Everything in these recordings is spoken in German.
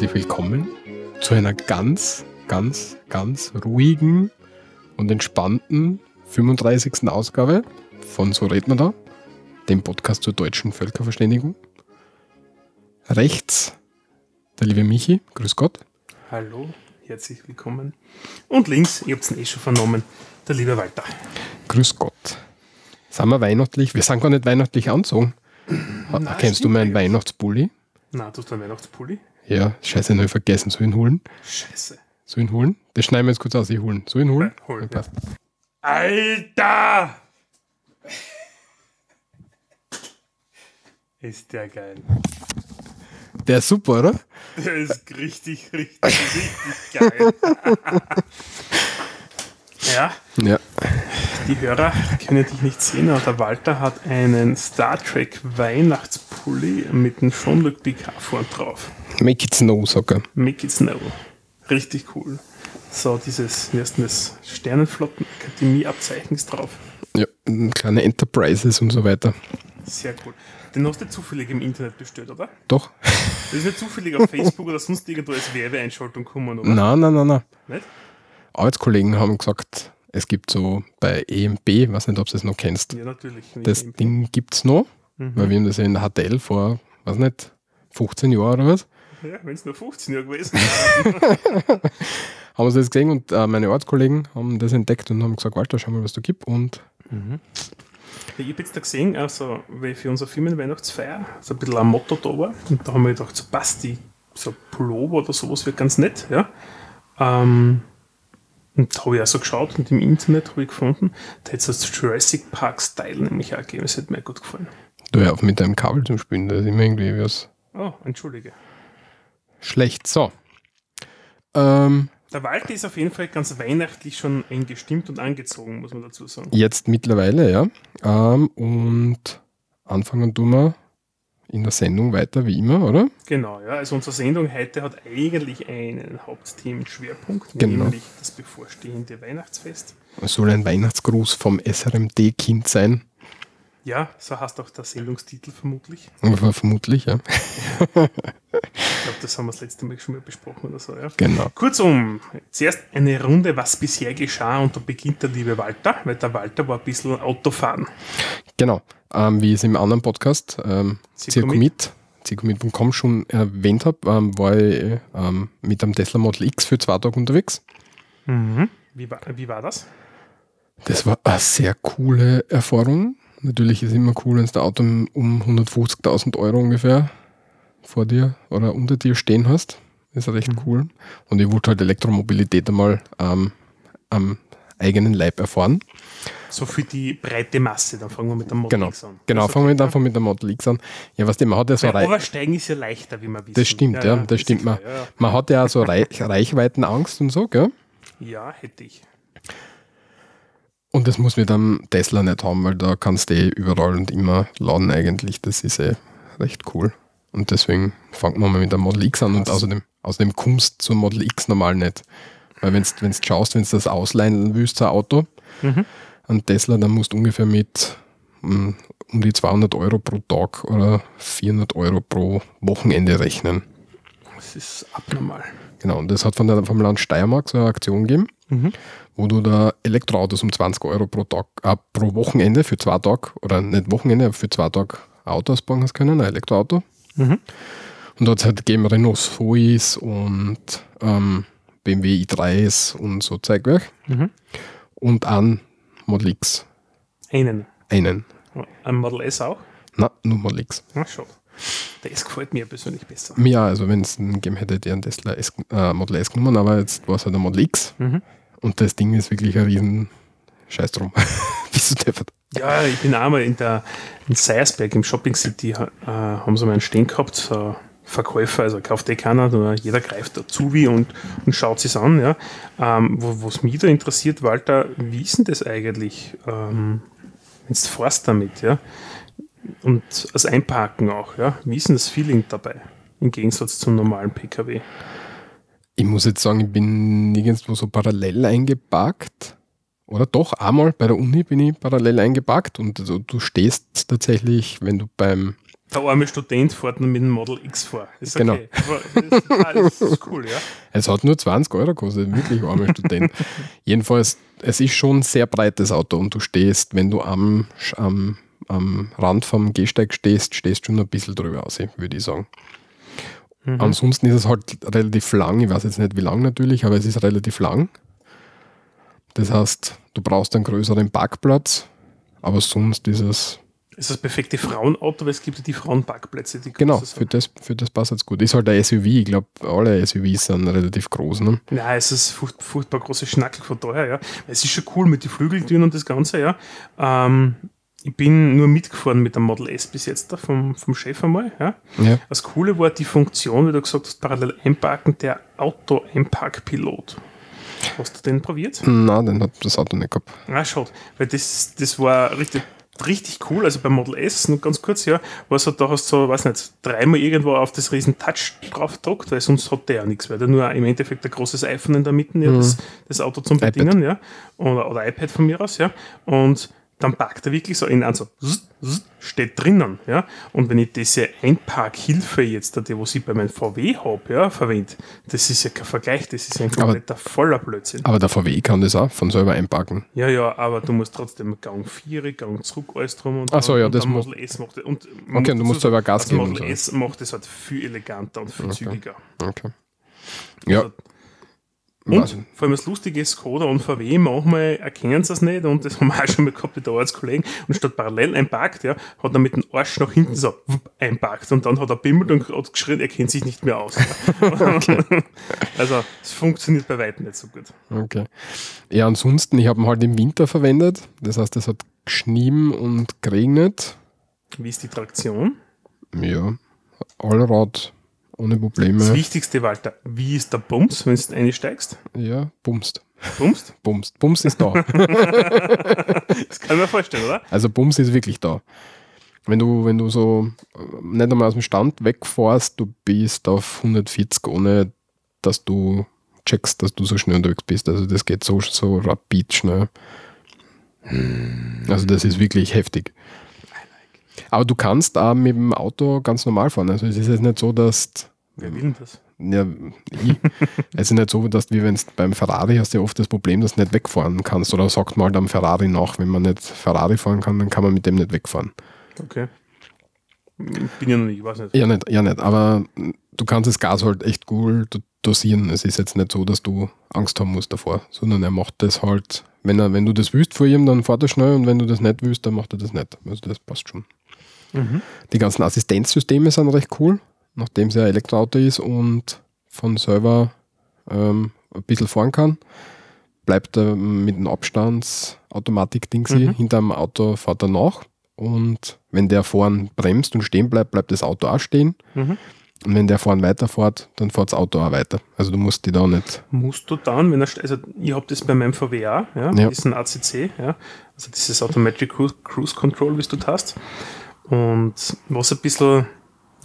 herzlich willkommen zu einer ganz, ganz, ganz ruhigen und entspannten 35. Ausgabe von So redet man da, dem Podcast zur deutschen Völkerverständigung. Rechts der liebe Michi, grüß Gott. Hallo, herzlich willkommen. Und links, ihr habt es eh schon vernommen, der liebe Walter. Grüß Gott. Sind wir weihnachtlich? Wir sind gar nicht weihnachtlich anzogen. Kennst du meinen. Weihnachtspulli? Na, du hast einen Weihnachtspulli? Ja, scheiße, noch vergessen. Ich ihn holen? Scheiße. Ich ihn holen? Das schneiden wir jetzt kurz aus. Ich holen. Ich ihn holen? Ja, hol, Ja. Alter! Ist der geil. Der ist super, oder? Der ist richtig, richtig, richtig geil. ja, Ja. Die Hörer können dich nicht sehen, aber der Walter hat einen Star Trek Weihnachtspulli mit einem Jean-Luc Picard vorn drauf. Make it snow, sag er. Make it snow. Richtig cool. So, dieses, wie heißt denn das? Sternenflotten-Akademie-Abzeichen ist drauf. Ja, kleine Enterprises und so weiter. Sehr cool. Den hast du zufällig im Internet bestellt, oder? Doch? Das ist nicht zufällig auf Facebook oder sonst irgendwo als Werbeeinschaltung kommen, oder? Nein, nein, nein, nein. Nicht? Arbeitskollegen haben gesagt, es gibt so bei EMB, weiß nicht, ob du das noch kennst. Ja, natürlich. Das Ding gibt es noch, Mhm. weil wir haben das ja in der HTL vor, weiß nicht, 15 Jahren oder was, Ja, wenn es nur 15 Jahre gewesen wäre. haben wir das gesehen und äh, meine Arbeitskollegen haben das entdeckt und haben gesagt, Walter, schau mal, was du gibt und ich habe jetzt da gesehen, also, weil für unsere Firmenweihnachtsfeier so ein bisschen ein Motto da war. Und da haben wir gedacht, so passt die, so ein Pullover oder sowas wird ganz nett, ja. Ähm, und da habe ich auch so geschaut und im Internet habe ich gefunden, da hätte es das Jurassic Park Style nämlich auch gegeben. Das hätte mir gut gefallen. du hör auf mit deinem Kabel zum Spielen, das ist immer irgendwie was Oh, entschuldige. schlecht. So. Ähm, Der Walter ist auf jeden Fall ganz weihnachtlich schon eingestimmt und angezogen, muss man dazu sagen. Jetzt mittlerweile, ja. Ähm, und anfangen tun wir in der Sendung weiter, wie immer, oder? Genau, ja. Also unsere Sendung heute hat eigentlich einen Hauptthemenschwerpunkt, Genau. nämlich das bevorstehende Weihnachtsfest. Es soll ein Weihnachtsgruß vom SRMD-Kind sein. Ja, so heißt auch der Sendungstitel vermutlich. Aber Vermutlich, ja. Ich glaube, das haben wir das letzte Mal schon mal besprochen oder so, ja. Genau. Kurzum, zuerst eine Runde, was bisher geschah und da beginnt der liebe Walter, weil der Walter war ein bisschen Autofahren. Genau. Ähm, wie ich es im anderen Podcast, ähm, Zirkumit. Zirkumit.com schon erwähnt habe, ähm, war ich ähm, mit einem Tesla Model X für zwei Tage unterwegs. Wie war, wie war das? Das war eine sehr coole Erfahrung. Natürlich ist immer cool, wenn du ein Auto um um 150.000 Euro ungefähr vor dir oder unter dir stehen hast. Das ist recht cool. Und ich wollte halt Elektromobilität einmal ähm, am eigenen Leib erfahren. So für die breite Masse, dann fangen wir mit dem Model Genau. X an. Genau, Also, fangen wir einfach mit dem Model X an. Ja, was man hat ja so Weil Oversteigen ist ja leichter, wie man wissen. Das stimmt, ja, das ist stimmt. Man, Ja, man hat ja auch so Reich Reichweitenangst und so, gell? ja. ja, hätte ich. Und das muss mit einem Tesla nicht haben, weil da kannst du eh überall und immer laden eigentlich. Das ist eh recht cool. Und deswegen fangen wir mal mit dem Model X an und außerdem, außerdem kommst du zum Model X normal nicht. Weil wenn du schaust, wenn du das ausleihen willst, so ein Auto, Mhm. Ein Tesla, dann musst du ungefähr mit mm, um die 200 Euro pro Tag oder 400 Euro pro Wochenende rechnen. Das ist abnormal. Genau, und das hat von der vom Land Steiermark so eine Aktion gegeben, Mhm. wo du da Elektroautos um 20 Euro pro Tag, äh, pro Wochenende für zwei Tage, oder nicht Wochenende, aber für zwei Tage Auto ausbauen hast können, ein Elektroauto. Mhm. Und da hat es halt gegeben Renault Zoes und ähm, BMW i3s und so Zeugwerk. Mhm. Und ein Model X. Einen. Einen. Ein Model S auch? Na, nur Model X. Na schon. Das gefällt mir persönlich besser. Ja, also wenn es einen gegeben hätte, der einen Tesla S, äh, Model S genommen, aber jetzt war es halt ein Model X. Mhm. Und das Ding ist wirklich ein riesen Scheiß drum. Bist du deppert? Ja, ich bin einmal in der in Seiersberg im Shopping City, äh, haben sie mal einen Stehen gehabt, so Verkäufer, also kauft eh keiner, nur jeder greift dazu wie und, und schaut sich an. Ja. Ähm, wo es mich da interessiert, Walter, wie ist denn das eigentlich, ähm, wenn du fährst damit, ja? Und das Einparken auch, ja? Wie ist denn das Feeling dabei? Im Gegensatz zum normalen PKW. Ich muss jetzt sagen, ich bin nirgendwo so parallel eingeparkt oder doch einmal bei der Uni bin ich parallel eingepackt und also du stehst tatsächlich, wenn du beim der arme Student fährt mit dem Model X vor. Ist Genau. okay. Das, ah, das ist cool, ja. Es hat nur 20 Euro gekostet, wirklich armer Student. Jedenfalls, es ist schon ein sehr breites Auto und du stehst, wenn du am, am, am Rand vom Gehsteig stehst, stehst schon ein bisschen drüber aus, würde ich sagen. Mhm. Ansonsten ist es halt relativ lang, ich weiß jetzt nicht wie lang natürlich, aber es ist relativ lang. Das heißt, du brauchst einen größeren Parkplatz, aber sonst ist es, Ist das perfekte Frauenauto, weil es gibt ja die Frauenparkplätze, die genau, für das, für das passt es gut. Ist halt ein SUV, ich glaube, alle SUVs sind relativ groß. Ne? Ja, es ist furcht, furchtbar große Schnackel von daher, ja. Es ist schon cool mit den Flügeltüren und das Ganze, ja. Ähm, ich bin nur mitgefahren mit dem Model S bis jetzt da vom, vom Chef einmal, ja. Ja. Das Coole war die Funktion, wie du gesagt hast, parallel einparken, der Auto-Einparkpilot. Hast du den probiert? Nein, den hat das Auto nicht gehabt. Ah, schaut, weil das, das war richtig, richtig cool. Also beim Model S, nur ganz kurz, ja, war so, da hast du so, weiß nicht, dreimal irgendwo auf das riesen Touch drauf gedruckt, weil sonst hat der ja nichts, weil der nur im Endeffekt ein großes iPhone in der Mitte, ja, das, das Auto zum iPad. Bedienen, ja, oder, oder iPad von mir aus, ja, und dann parkt er wirklich so in an, so zzz, zzz, steht drinnen, ja, und wenn ich diese Einparkhilfe jetzt, die was ich bei meinem VW habe, ja, verwende, das ist ja kein Vergleich, das ist ja ein Aber- kompletter voller Blödsinn. Aber der VW kann das auch von selber einpacken. Ja, ja, aber du musst trotzdem Gang 4, Gang zurück, alles drum und Ach so, ja, und das muss- Model S macht und Okay, du musst selber Gas das geben und Model. S macht es halt viel eleganter und viel zügiger. Okay. Ja, Also, und vor allem das Lustige ist, Skoda und VW, manchmal erkennen sie es nicht und das haben wir auch schon mal gehabt mit der Arbeitskollegen und statt parallel einparkt, ja, hat er mit dem Arsch nach hinten so wupp, einparkt und dann hat er bimmelt und hat geschrien, er kennt sich nicht mehr aus. also, es funktioniert bei weitem nicht so gut. okay. Ja, ansonsten, ich habe ihn halt im Winter verwendet. Das heißt, es hat geschnieben und geregnet. Wie ist die Traktion? Ja, Allrad ohne Das Probleme. Wichtigste, Walter, wie ist der Bums, wenn du einsteigst? Ja, bumst. Bumst? Bumst. Bums ist da. Das kann ich mir vorstellen, oder? Also Bums ist wirklich da. Wenn du, wenn du so äh, nicht einmal aus dem Stand wegfährst, du bist auf 140, ohne dass du checkst, dass du so schnell unterwegs bist. Also das geht so, so rapid schnell. Also das ist wirklich heftig. Aber du kannst auch mit dem Auto ganz normal fahren. Also es ist jetzt nicht so, dass Wer will das? ja, ich. es ist nicht so, dass wie wenn es beim Ferrari hast du ja oft das Problem, dass du nicht wegfahren kannst. Oder sagt mal am Ferrari nach, wenn man nicht Ferrari fahren kann, dann kann man mit dem nicht wegfahren. Okay. Bin ja noch nicht, ich weiß nicht. Ja, nicht, ja, nicht. Aber du kannst das Gas halt echt gut do- dosieren. Es ist jetzt nicht so, dass du Angst haben musst davor, sondern er macht das halt, wenn er, wenn du das willst vor ihm, dann fährt er schnell und wenn du das nicht willst, dann macht er das nicht. Also das passt schon. Mhm. Die ganzen Assistenzsysteme sind recht cool, nachdem es ja ein Elektroauto ist und von selber ähm, ein bisschen fahren kann. Bleibt er mit dem Abstandsautomatik-Dings Mhm. hinter dem Auto, fährt er nach. Und wenn der vorn bremst und stehen bleibt, bleibt das Auto auch stehen. Mhm. Und wenn der vorn weiterfährt, dann fährt das Auto auch weiter. Also du musst die da nicht. Musst du dann, wenn er, also ich habe das bei meinem VW auch, ja, Ja. diesen ACC, ja, also dieses Automatic Cruise, Cruise Control, wie du hast. Und was ein bisschen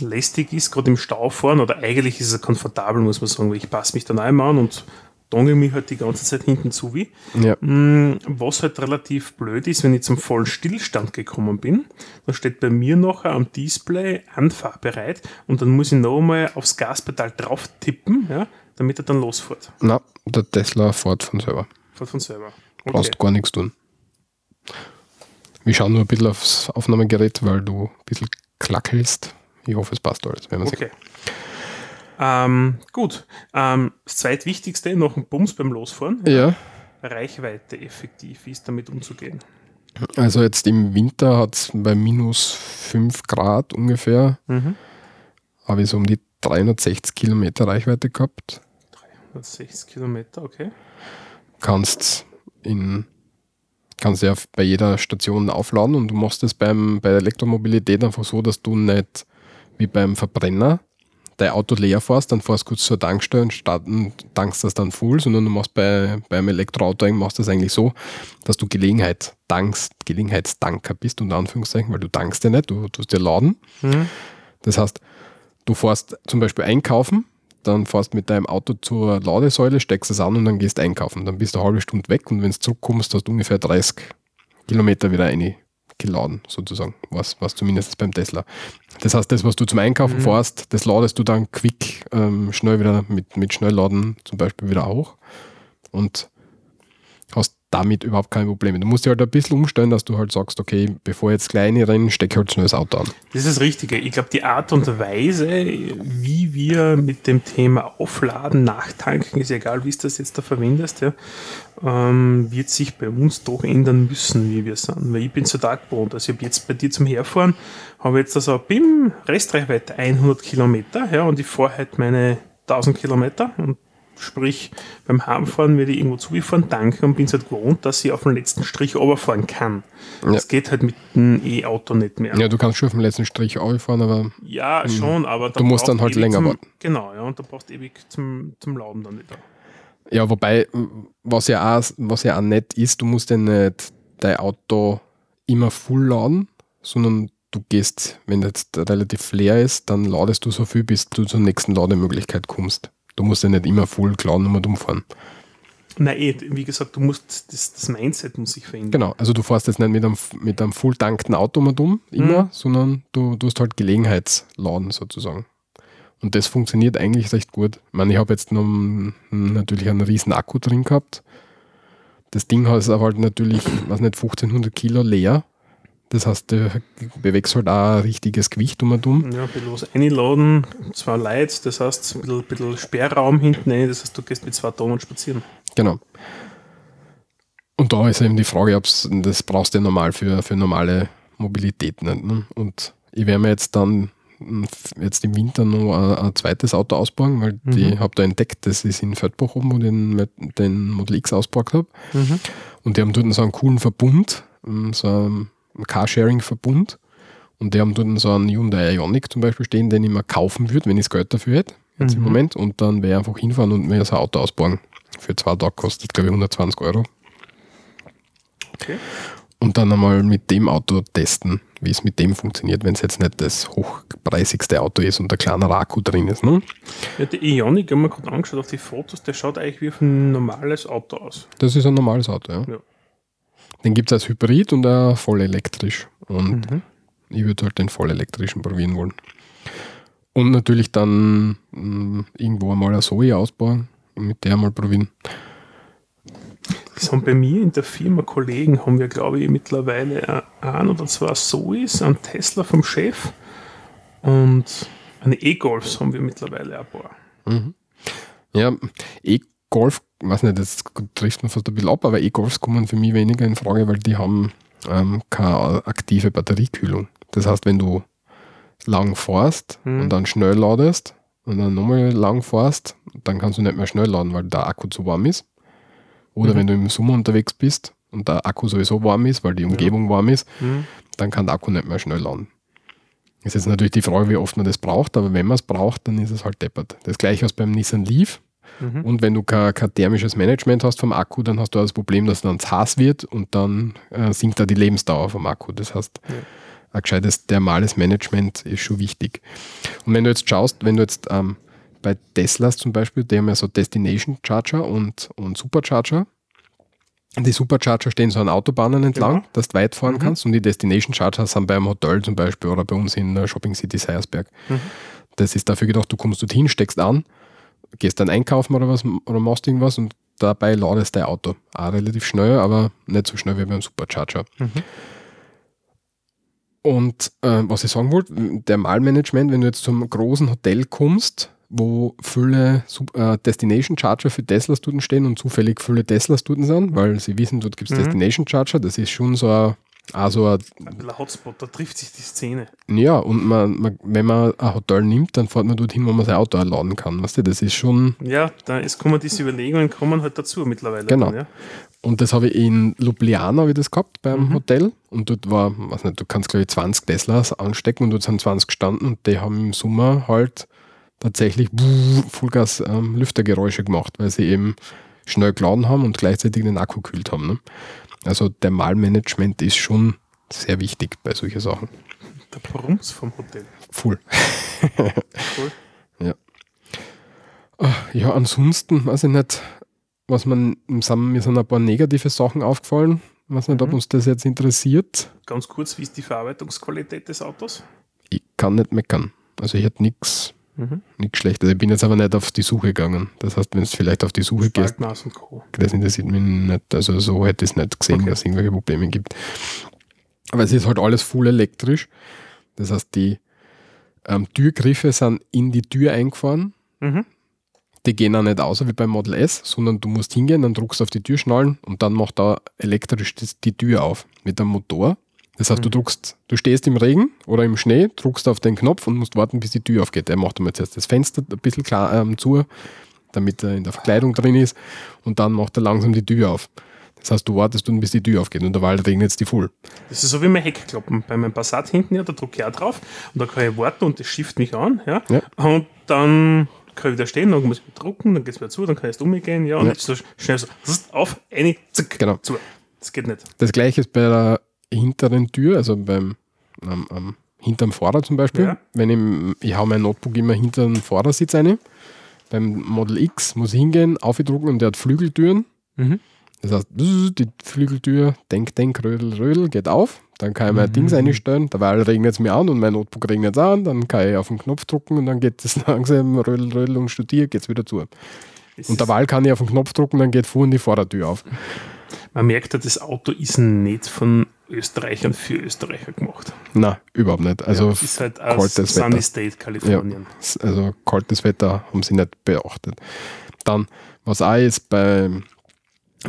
lästig ist, gerade im Stau fahren, oder eigentlich ist es komfortabel, muss man sagen, weil ich passe mich dann einmal an und dongel mich halt die ganze Zeit hinten zu wie. Ja. Mm, Was halt relativ blöd ist, wenn ich zum vollen Stillstand gekommen bin, dann steht bei mir nachher am Display anfahrbereit und dann muss ich nochmal aufs Gaspedal drauf tippen, ja, damit er dann losfährt. Na, der Tesla fährt von selber. Fährt von selber. Brauchst gar nichts tun. Wir schauen nur ein bisschen aufs Aufnahmegerät, weil du ein bisschen klackelst. Ich hoffe, es passt alles. Okay. Ähm, gut. Ähm, das zweitwichtigste nach dem Bums beim Losfahren, Ja, Reichweite effektiv, wie ist damit umzugehen? also jetzt im Winter hat es bei minus 5 Grad ungefähr, Mhm. habe ich so um die 360 Kilometer Reichweite gehabt. 360 Kilometer, okay. Kannst in kannst ja bei jeder Station aufladen und du machst es beim, bei der Elektromobilität einfach so, dass du nicht wie beim Verbrenner dein Auto leer fährst, dann fährst du kurz zur Tankstelle und starten, tankst das dann voll, sondern du machst bei, beim Elektroauto eigentlich machst du das eigentlich so, dass du Gelegenheit tankst, Gelegenheitstanker bist, unter Anführungszeichen, weil du tankst ja nicht, du tust ja laden. Mhm. Das heißt, du fährst zum Beispiel einkaufen, dann fährst mit deinem Auto zur Ladesäule, steckst es an und dann gehst einkaufen. Dann bist du eine halbe Stunde weg und wenn du zurückkommst, hast du ungefähr 30 Kilometer wieder eingeladen, sozusagen. Was, was zumindest beim Tesla. Das heißt, das, was du zum Einkaufen mhm. fährst, das ladest du dann quick ähm, schnell wieder mit, mit Schnellladen zum Beispiel wieder auch. Und hast damit überhaupt keine Probleme. Du musst dich halt ein bisschen umstellen, dass du halt sagst, okay, bevor jetzt kleine rennen, stecke halt schnell das Auto an. Das ist das Richtige. Ich glaube, die Art und Weise, wie wir mit dem Thema Aufladen, Nachtanken, ist egal, wie du das jetzt da verwendest, ja, ähm, wird sich bei uns doch ändern müssen, wie wir sind. Weil ich bin so da gewohnt. Also ich habe jetzt bei dir zum Herfahren, habe jetzt also BIM, Restreichweite 100 Kilometer, ja, und ich fahre halt meine 1000 Kilometer und Sprich, beim Heimfahren werde ich irgendwo zugefahren, danke und bin es halt gewohnt, dass ich auf den letzten Strich runterfahren kann. Ja. Das geht halt mit dem E-Auto nicht mehr. Ja, du kannst schon auf den letzten Strich runterfahren, aber. Ja, mh, hm, schon, aber. Du musst dann halt länger zum, warten. Genau, ja, und da brauchst du ewig zum, zum Laden dann wieder. Ja, wobei, was ja, auch, was ja auch nett ist, du musst ja nicht dein Auto immer voll laden, sondern du gehst, wenn jetzt relativ leer ist, dann ladest du so viel, bis du zur nächsten Lademöglichkeit kommst. Du musst ja nicht immer voll klauen und umfahren. Nein, eh, wie gesagt, du musst, das, das Mindset muss sich verändern. Genau, also du fährst jetzt nicht mit einem, mit einem voll tankten Auto mal um, immer, mhm. sondern du, du hast halt Gelegenheitsladen sozusagen. Und das funktioniert eigentlich recht gut. Ich meine, ich habe jetzt noch natürlich einen riesen Akku drin gehabt. Das Ding ist aber halt natürlich, was nicht, 1500 Kilo leer. Das heißt, du bewegst halt auch ein richtiges Gewicht um und um. Ja, ein bisschen was einladen, zwei Leute, das heißt, ein bisschen, ein bisschen Sperrraum hinten rein, das heißt, du gehst mit zwei Tonnen spazieren. Genau. Und da ist eben die Frage, ob das brauchst du ja normal für, für normale Mobilität nicht. Ne? Und ich werde mir jetzt dann jetzt im Winter noch ein, ein zweites Auto ausbauen, weil mhm. die habe da entdeckt, das ist in Feldbach oben, wo ich den, den Model X ausgebaut habe. Mhm. Und die haben dort so einen coolen Verbund, so ein Carsharing-Verbund. Und die haben dort so einen Hyundai Ioniq zum Beispiel stehen, den ich mir kaufen würde, wenn ich das Geld dafür hätte, jetzt mhm. im Moment. Und dann wäre ich einfach hinfahren und mir so ein Auto ausbauen. Für zwei Tage kostet, glaube ich, 120 Euro. Okay. Und dann einmal mit dem Auto testen, wie es mit dem funktioniert, wenn es jetzt nicht das hochpreisigste Auto ist und der kleine Akku drin ist. Ne? Ja, der Ioniq, haben wir gerade angeschaut auf die Fotos, der schaut eigentlich wie ein normales Auto aus. Das ist ein normales Auto, ja. ja. Den gibt es als Hybrid und auch voll elektrisch. Und mhm. ich würde halt den voll elektrischen probieren wollen. Und natürlich dann mh, mm, irgendwo einmal eine Zoe ausbauen und mit der mal probieren. Das haben bei mir in der Firma Kollegen, haben wir glaube ich mittlerweile ein oder zwei Zoes, einen Tesla vom Chef und eine E-Golfs haben wir mittlerweile ein paar. Mhm. Ja, E-Golf weiß nicht, das trifft man fast ein bisschen ab, aber E-Golfs kommen für mich weniger in Frage, weil die haben ähm, keine aktive Batteriekühlung. Das heißt, wenn du lang fährst hm. und dann schnell ladest und dann nochmal lang fährst, dann kannst du nicht mehr schnell laden, weil der Akku zu warm ist. Oder mhm. wenn du im Sommer unterwegs bist und der Akku sowieso warm ist, weil die Umgebung ja. warm ist, mhm. dann kann der Akku nicht mehr schnell laden. Ist jetzt natürlich die Frage, wie oft man das braucht, aber wenn man es braucht, dann ist es halt deppert. Das gleiche als beim Nissan Leaf. Mhm. Und wenn du kein, kein, thermisches Management hast vom Akku, dann hast du das Problem, dass dann heiß wird und dann äh, sinkt da die Lebensdauer vom Akku. Das heißt, ja. ein gescheites thermales Management ist schon wichtig. Und wenn du jetzt schaust, wenn du jetzt ähm, bei Teslas zum Beispiel, die haben ja so Destination Charger und, und Supercharger. Die Supercharger stehen so an Autobahnen entlang, genau. dass du weit fahren mhm. kannst und die Destination Charger sind beim Hotel zum Beispiel oder bei uns in der Shopping City Seiersberg. Mhm. Das ist dafür gedacht, du kommst dorthin, steckst an gehst dann einkaufen oder was oder machst irgendwas und dabei ladest dein Auto. Auch relativ schnell, aber nicht so schnell wie beim Supercharger. Mhm. Und äh, was ich sagen wollte, der Malmanagement, wenn du jetzt zum großen Hotel kommst, wo viele äh, Destination Charger für Teslas dort stehen und zufällig viele Teslas dort sind, weil sie wissen, dort gibt es mhm. Destination Charger, das ist schon so ein also ein, ein Hotspot, da trifft sich die Szene. Ja, und man, man, wenn man ein Hotel nimmt, dann fährt man dorthin, wo man sein Auto laden kann. Weißt du, das ist schon. Ja, da ist, kommen diese Überlegungen kommen halt dazu mittlerweile. Genau. Dann, ja. Und das habe ich in Ljubljana ich das gehabt beim mhm. Hotel. Und dort war, weiß nicht, du kannst glaube ich 20 Teslas anstecken und dort sind 20 gestanden und die haben im Sommer halt tatsächlich Vollgas ähm, Lüftergeräusche gemacht, weil sie eben schnell geladen haben und gleichzeitig den Akku kühlt haben. Ne? Also der Malmanagement ist schon sehr wichtig bei solchen Sachen. Der Brums vom Hotel. Full. cool. Ja. Ah, Ja, ansonsten weiß ich nicht, was man, sind, mir sind ein paar negative Sachen aufgefallen. weiß nicht, ob Mhm. uns das jetzt interessiert. Ganz kurz, wie ist die Verarbeitungsqualität des Autos? Ich kann nicht meckern. Also ich hätte nichts Mhm. nichts Schlechtes. Ich bin jetzt aber nicht auf die Suche gegangen. Das heißt, wenn du vielleicht auf die Suche gehst, das interessiert mich nicht. Also so hätte ich es nicht gesehen, Okay. dass es irgendwelche Probleme gibt. Aber es ist halt alles full elektrisch. Das heißt, die ähm, Türgriffe sind in die Tür eingefahren. Mhm. Die gehen auch nicht aus wie beim Model S, sondern du musst hingehen, dann druckst du auf die Türschnallen und dann macht er elektrisch das, die Tür auf mit einem Motor. Das heißt, du Mhm. druckst, du stehst im Regen oder im Schnee, druckst auf den Knopf und musst warten, bis die Tür aufgeht. Er macht einmal zuerst das Fenster ein bisschen klar, ähm, zu, damit er in der Verkleidung drin ist und dann macht er langsam die Tür auf. Das heißt, du wartest dann, bis die Tür aufgeht und derweil regnet es die voll. Das ist so wie mein Heckklappen. Bei meinem Passat hinten, ja, da drücke ich auch drauf und da kann ich warten und das schifft mich an. Ja? Ja. Und dann kann ich wieder stehen, dann muss ich wieder drucken, dann geht es wieder zu, dann kann ich es umgehen, ja, und Ja. jetzt so schnell so auf, eine, zack, Genau. zu. Das geht nicht. Das gleiche ist bei der hinteren Tür, also beim am, am, hinterm Fahrer zum Beispiel. Ja. Wenn ich, ich hau mein Notebook immer hinter den Fahrersitz rein. Beim Model X muss ich hingehen, aufdrucken und der hat Flügeltüren. Mhm. Das heißt, die Flügeltür, denk, denk, rödel, rödel, geht auf. Dann kann ich mein Mhm. Dings einstellen. Dabei regnet es mir an und mein Notebook regnet es an. Dann kann ich auf den Knopf drücken und dann geht es langsam, rödel, rödel und studiert, geht es wieder zu. Das Und ist- derweil kann ich auf den Knopf drücken, dann geht vorne die Vordertür auf. Man merkt ja, das Auto ist nicht von Österreichern für Österreicher gemacht. Na, überhaupt nicht. Also, ja, es ist halt aus kaltes Sunny Wetter. State, Kalifornien. S- Also kaltes Wetter haben sie nicht beachtet. Dann, was auch ist bei,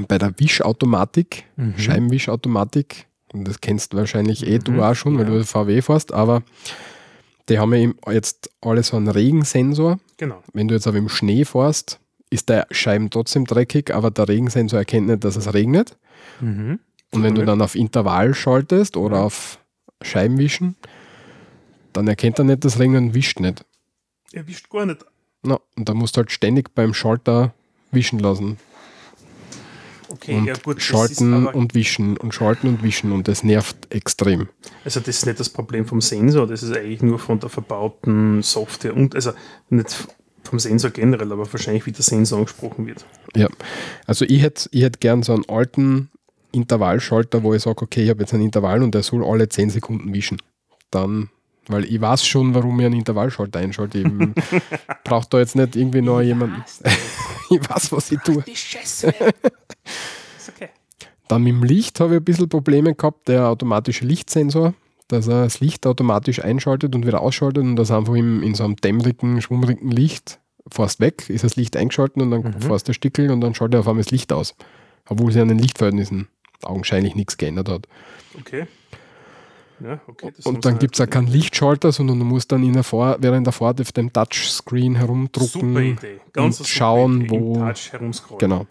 bei der Wischautomatik, Mhm. Scheibenwischautomatik, und das kennst du wahrscheinlich eh du Mhm, auch schon, weil ja. du VW fährst, aber die haben ja jetzt alle so einen Regensensor. Genau. Wenn du jetzt aber im Schnee fährst, ist der Scheiben trotzdem dreckig, aber der Regensensor erkennt nicht, dass es regnet. Mhm. Und wenn du dann auf Intervall schaltest oder auf Scheibenwischen, dann erkennt er nicht das Regnen und wischt nicht. Er wischt gar nicht. Na, und da musst du halt ständig beim Schalter wischen lassen. Okay, und ja gut, schalten und wischen und schalten und wischen und das nervt extrem. also das ist nicht das Problem vom Sensor, das ist eigentlich nur von der verbauten Software und also nicht vom Sensor generell, aber wahrscheinlich wie der Sensor angesprochen wird. Ja. Also ich hätte ich hätt gern so einen alten Intervallschalter, wo ich sage, okay, ich habe jetzt ein Intervall und der soll alle 10 Sekunden wischen. Dann, weil ich weiß schon, warum ich einen Intervallschalter einschalte. Ich brauche da jetzt nicht irgendwie noch jemanden. ich weiß, was ich tue. Die Scheiße. ist okay. Dann mit dem Licht habe ich ein bisschen Probleme gehabt, der automatische Lichtsensor, dass er das Licht automatisch einschaltet und wieder ausschaltet und das einfach im, in so einem dämmerigen, schwummrigen Licht fährst weg, ist das Licht eingeschaltet und dann Mhm. fährst du Stickel und dann schaltet er auf einmal das Licht aus. Obwohl sich an den Lichtverhältnissen augenscheinlich nichts geändert hat. Okay. Ja, okay. Und dann gibt es auch halt- keinen Lichtschalter, sondern du musst dann in der Fahr während der Fahrt auf dem Touchscreen Super herumdrucken. Idee. Ganz und schauen, Idee. Wo- Touch herumscrollen. Genau.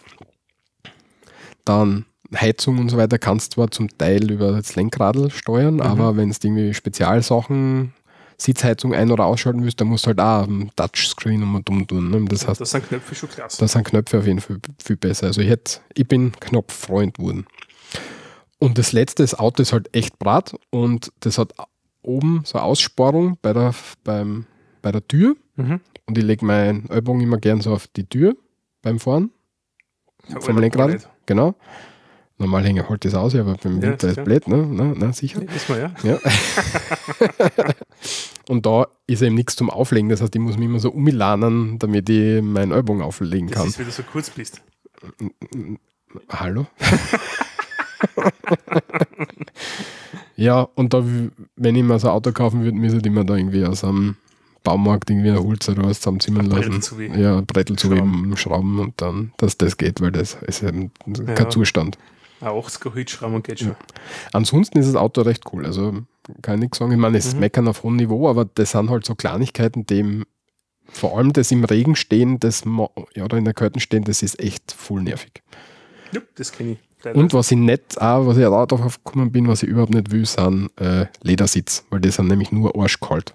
Dann Heizung und so weiter kannst zwar zum Teil über das Lenkradl steuern, Mhm. aber wenn du irgendwie Spezialsachen, Sitzheizung ein- oder ausschalten willst, dann musst du halt auch am Touchscreen nochmal dumm tun. Ne? Das heißt, Das sind Knöpfe schon klasse. da sind Knöpfe auf jeden Fall viel besser. Also ich, hätte, ich bin Knopffreund geworden. Und das letzte, das Auto ist halt echt brat und das hat oben so eine Aussparung bei der, beim, bei der Tür Mhm. und ich lege meinen Ellbogen immer gern so auf die Tür beim Fahren Ja, vom Lenkrad. Genau. Normal hänge halt das aus, aber beim Ja, Winter ist blöd, ne? Na, na, sicher. Ja, Wissen wir, ja. Ja. und da ist eben nichts zum Auflegen. Das heißt, ich muss mich immer so umlanen, damit ich meinen Ellbogen auflegen Das kann. ist, wie du so kurz bist. Hallo? ja, und da, wenn ich mir so ein Auto kaufen würde, müsste ich mir da irgendwie aus einem Baumarkt irgendwie eine Holz oder was zusammenzimmern Ein Brettel lassen. zu wie- Ja, ein Brettel zu schrauben. schrauben und dann, dass das geht, weil das ist eben kein Ja. Zustand. Ein 80er Holzschrauben geht schon. Ansonsten ist das Auto recht cool. Also kann ich nichts sagen. Ich meine, es ist Mhm. meckern auf hohem Niveau, aber das sind halt so Kleinigkeiten, dem vor allem das im Regen stehen, das ja, oder in der Kälte stehen, das ist echt voll nervig. Ja, das kenne ich. Leider. Und was ich nicht, auch, was ich auch darauf gekommen bin, was ich überhaupt nicht will, sind äh, Ledersitz, weil die sind nämlich nur arschkalt.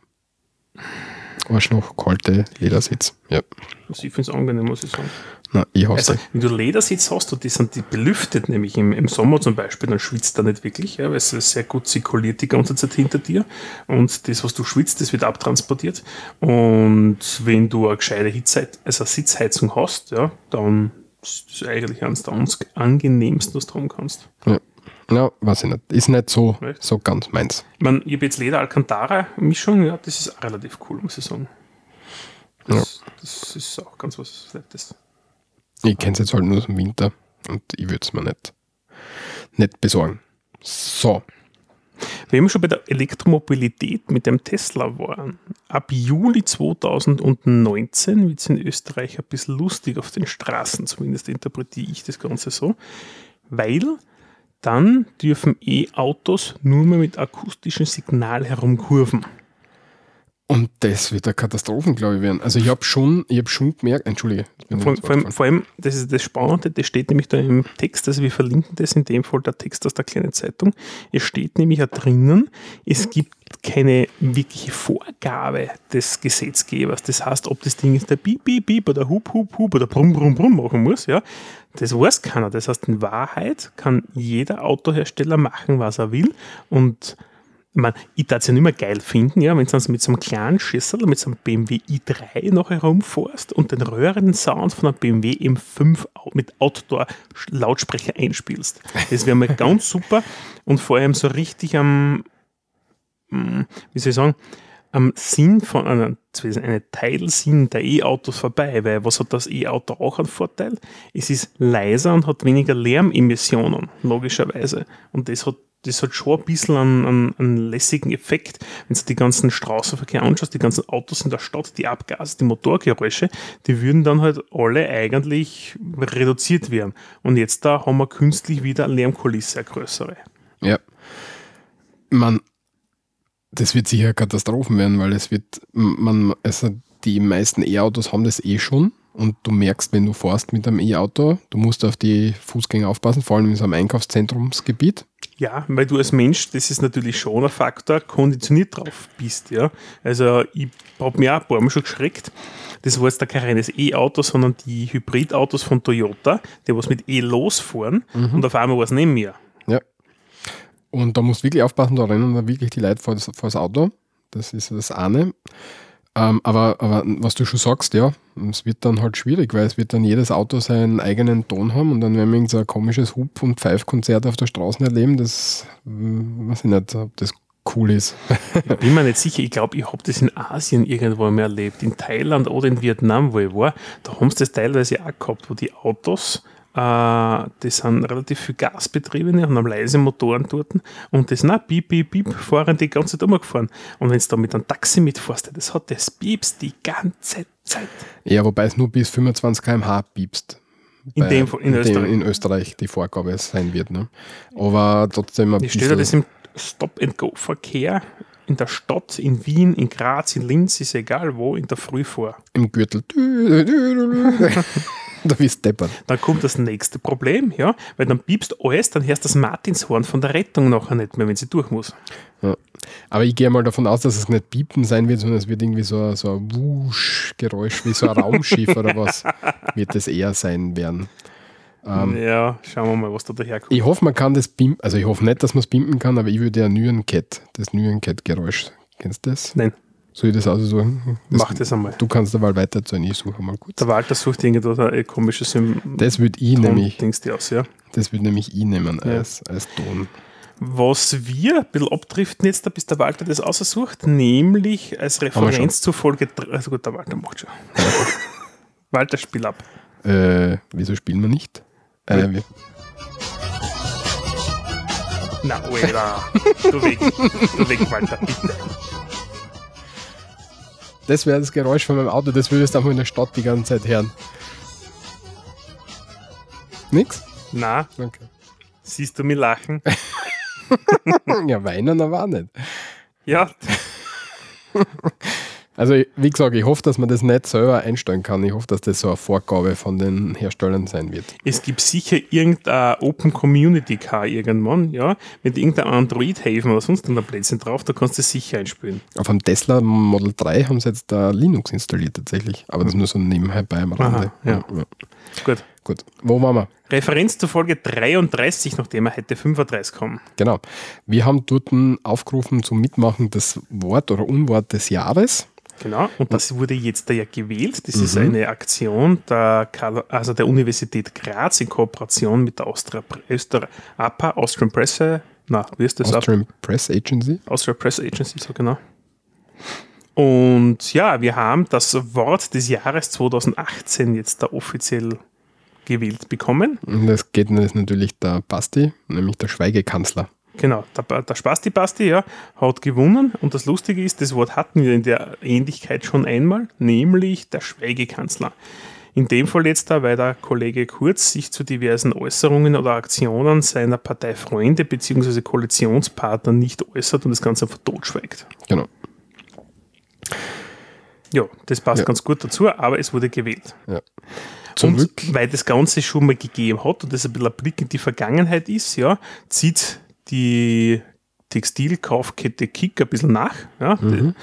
Arschloch, kalte Ledersitz. Ja. Also ich finde es angenehm, muss ich sagen. Na, ich hasse Also, wenn du Ledersitz hast und die sind die belüftet, nämlich im, im Sommer zum Beispiel, dann schwitzt er nicht wirklich, ja, weil es sehr gut zirkuliert die ganze Zeit hinter dir. Und das, was du schwitzt, das wird abtransportiert. Und wenn du eine gescheite Hitze, also eine Sitzheizung hast, ja, dann ist das eigentlich eines der angenehmsten, was du haben kannst. Ja. ja, weiß ich nicht. Ist nicht so, Echt? so ganz meins. Ich, mein, ich habe jetzt Leder Alcantara Mischung, ja, das ist relativ cool, muss ich sagen. Das, das ist auch ganz was Nettes. Ich kenne es jetzt halt nur aus dem Winter und ich würde es mir nicht, nicht besorgen. So, Wenn wir schon bei der Elektromobilität mit dem Tesla waren, ab Juli 2019 wird es in Österreich ein bisschen lustig auf den Straßen, zumindest interpretiere ich das Ganze so, weil dann dürfen E-Autos nur mehr mit akustischem Signal herumkurven. Und das wird eine Katastrophe, glaube ich, werden. Also ich habe schon, ich hab schon gemerkt, entschuldige. Vor, vor, allem, vor allem, das ist das Spannende, das steht nämlich da im Text, also wir verlinken das in dem Fall der Text aus der kleinen Zeitung. Es steht nämlich auch drinnen, es gibt keine wirkliche Vorgabe des Gesetzgebers. Das heißt, ob das Ding jetzt der Piep, Piep, Piep oder Hup, Hup, Hup oder Brumm, Brumm, Brumm machen muss, ja, das weiß keiner. Das heißt, in Wahrheit kann jeder Autohersteller machen, was er will und ich, mein, ich darf es ja nicht mehr geil finden, ja, wenn du mit so einem kleinen Schüssel, mit so einem BMW i3 noch herumfährst und den röhrenden Sound von einem BMW M5 au- mit Outdoor-Lautsprecher einspielst. Das wäre mal ganz super und vor allem so richtig am, mm, wie soll ich sagen, am Sinn von einer, eine Teilsinn der E-Autos vorbei, weil was hat das E-Auto auch einen Vorteil? Es ist leiser und hat weniger Lärmemissionen, logischerweise. Und das hat das hat schon ein bisschen einen, einen, einen lässigen Effekt, wenn du die ganzen Straßenverkehr anschaust, die ganzen Autos in der Stadt, die Abgase, die Motorgeräusche, die würden dann halt alle eigentlich reduziert werden. Und jetzt da haben wir künstlich wieder eine Lärmkulisse, eine größere. Ja. Man, das wird sicher Katastrophen werden, weil es wird, man, also die meisten E-Autos haben das eh schon und du merkst, wenn du fährst mit einem E-Auto, du musst auf die Fußgänger aufpassen, vor allem in so einem Einkaufszentrumsgebiet. Ja, weil du als Mensch, das ist natürlich schon ein Faktor, konditioniert drauf bist, ja. Also ich habe mir auch ein paar Mal schon geschreckt. Das war jetzt da kein reines E-Auto, sondern die Hybridautos von Toyota, die was mit E losfahren und auf einmal war es neben mir. Ja. Und da musst du wirklich aufpassen, da rennen da wirklich die Leute vor das, vor das Auto. Das ist das eine. Ähm, aber, aber was du schon sagst, ja, es wird dann halt schwierig, weil es wird dann jedes Auto seinen eigenen Ton haben und dann werden wir so ein komisches Hub- und Pfeifkonzert auf der Straße erleben. Das äh, weiß ich nicht, ob das cool ist. Bin mir nicht sicher, ich glaube, ich habe das in Asien irgendwo mal erlebt, in Thailand oder in Vietnam, wo ich war. Da haben sie das teilweise auch gehabt, wo die Autos, äh, die sind relativ viel gasbetriebene und haben leise Motoren dort und das, na, piep, piep, piep, fahren die ganze Zeit umgefahren. Und wenn du da mit einem Taxi mitfährst, das hat das Pieps die ganze Zeit. Ja, wobei es nur bis 25 km/h piepst. In dem Fall- in Österreich. in Österreich die Vorgabe sein wird. Ne? Aber trotzdem ein Ich stelle dir das im Stop-and-Go-Verkehr in der Stadt, in Wien, in Graz, in Linz, ist egal wo, in der Früh vor. im Gürtel. da bist deppert. Dann kommt das nächste Problem, ja, weil dann piepst alles, dann hörst du das Martinshorn von der Rettung nachher nicht mehr, wenn sie durch muss. Ja. Aber ich gehe mal davon aus, dass es nicht piepen sein wird, sondern es wird irgendwie so, ein- so ein Wusch-Geräusch, wie so ein Raumschiff oder was, wird das eher sein werden. Ähm, ja, schauen wir mal, was da daherkommt. Ich hoffe, man kann das pimpen, also ich hoffe nicht, dass man es pimpen kann, aber ich würde ja Nürenket, das Nürenket-Geräusch, kennst du das? Nein, Soll ich das aussuchen? Das, mach das einmal. Du kannst aber weiter zu ich suche mal kurz. Der Walter sucht irgendwo so ein komisches Symptom. Das würde ich nämlich, Dings die aus, ja. das würde nämlich ich nehmen Ja. als, als Ton. Was wir ein bisschen abdriften jetzt, bis der Walter das aussucht, nämlich als. Referenz zu Folge 3. Also gut, der Walter macht schon. Walter, spiel ab. Äh, wieso spielen wir nicht? Äh, wir, Na, Oela. Du weg. Du weg, Walter, bitte. Das wäre das Geräusch von meinem Auto, das würdest du einfach in der Stadt die ganze Zeit hören. Nix? Na, Okay. siehst du mich lachen? ja, weinen aber auch nicht. Ja, Also, wie gesagt, ich hoffe, dass man das nicht selber einstellen kann. Ich hoffe, dass das so eine Vorgabe von den Herstellern sein wird. Es gibt sicher irgendein Open Community Car irgendwann, ja, mit irgendeinem Android-Haven oder sonst einer Plätzchen drauf, da kannst du es sicher einspielen. Auf einem Tesla Model 3 haben sie jetzt da Linux installiert tatsächlich, aber das nur so nebenbei beim Rande. Aha, ja. Gut. Gut. Wo waren wir? Referenz zur Folge 33, nachdem er hätte 35 kommen. Genau. Wir haben dort aufgerufen zum Mitmachen das Wort oder Unwort des Jahres. Genau, und das wurde jetzt da ja gewählt. Das mhm. ist eine Aktion der, also der Universität Graz in Kooperation mit der Austria, Öster, APA, Austrian Press, na, wie ist das? Austrian Press Agency. Austrian Press Agency, so genau. Und ja, wir haben das Wort des Jahres 2018 jetzt da offiziell gewählt bekommen. Und das geht das natürlich der Basti, nämlich der Schweigekanzler. Genau, der, der Spasti Basti ja, hat gewonnen und das Lustige ist, das Wort hatten wir in der Ähnlichkeit schon einmal, nämlich der Schweigekanzler. In dem Fall jetzt da, weil der Kollege Kurz sich zu diversen Äußerungen oder Aktionen seiner Parteifreunde bzw. Koalitionspartner nicht äußert und das Ganze einfach totschweigt. Genau. Ja, das passt ja. ganz gut dazu, aber es wurde gewählt. Ja. Zurück. Und weil das Ganze schon mal gegeben hat und das ein bisschen ein Blick in die Vergangenheit ist, ja, zieht die Textilkaufkette Kick ein bisschen nach, ja, mhm.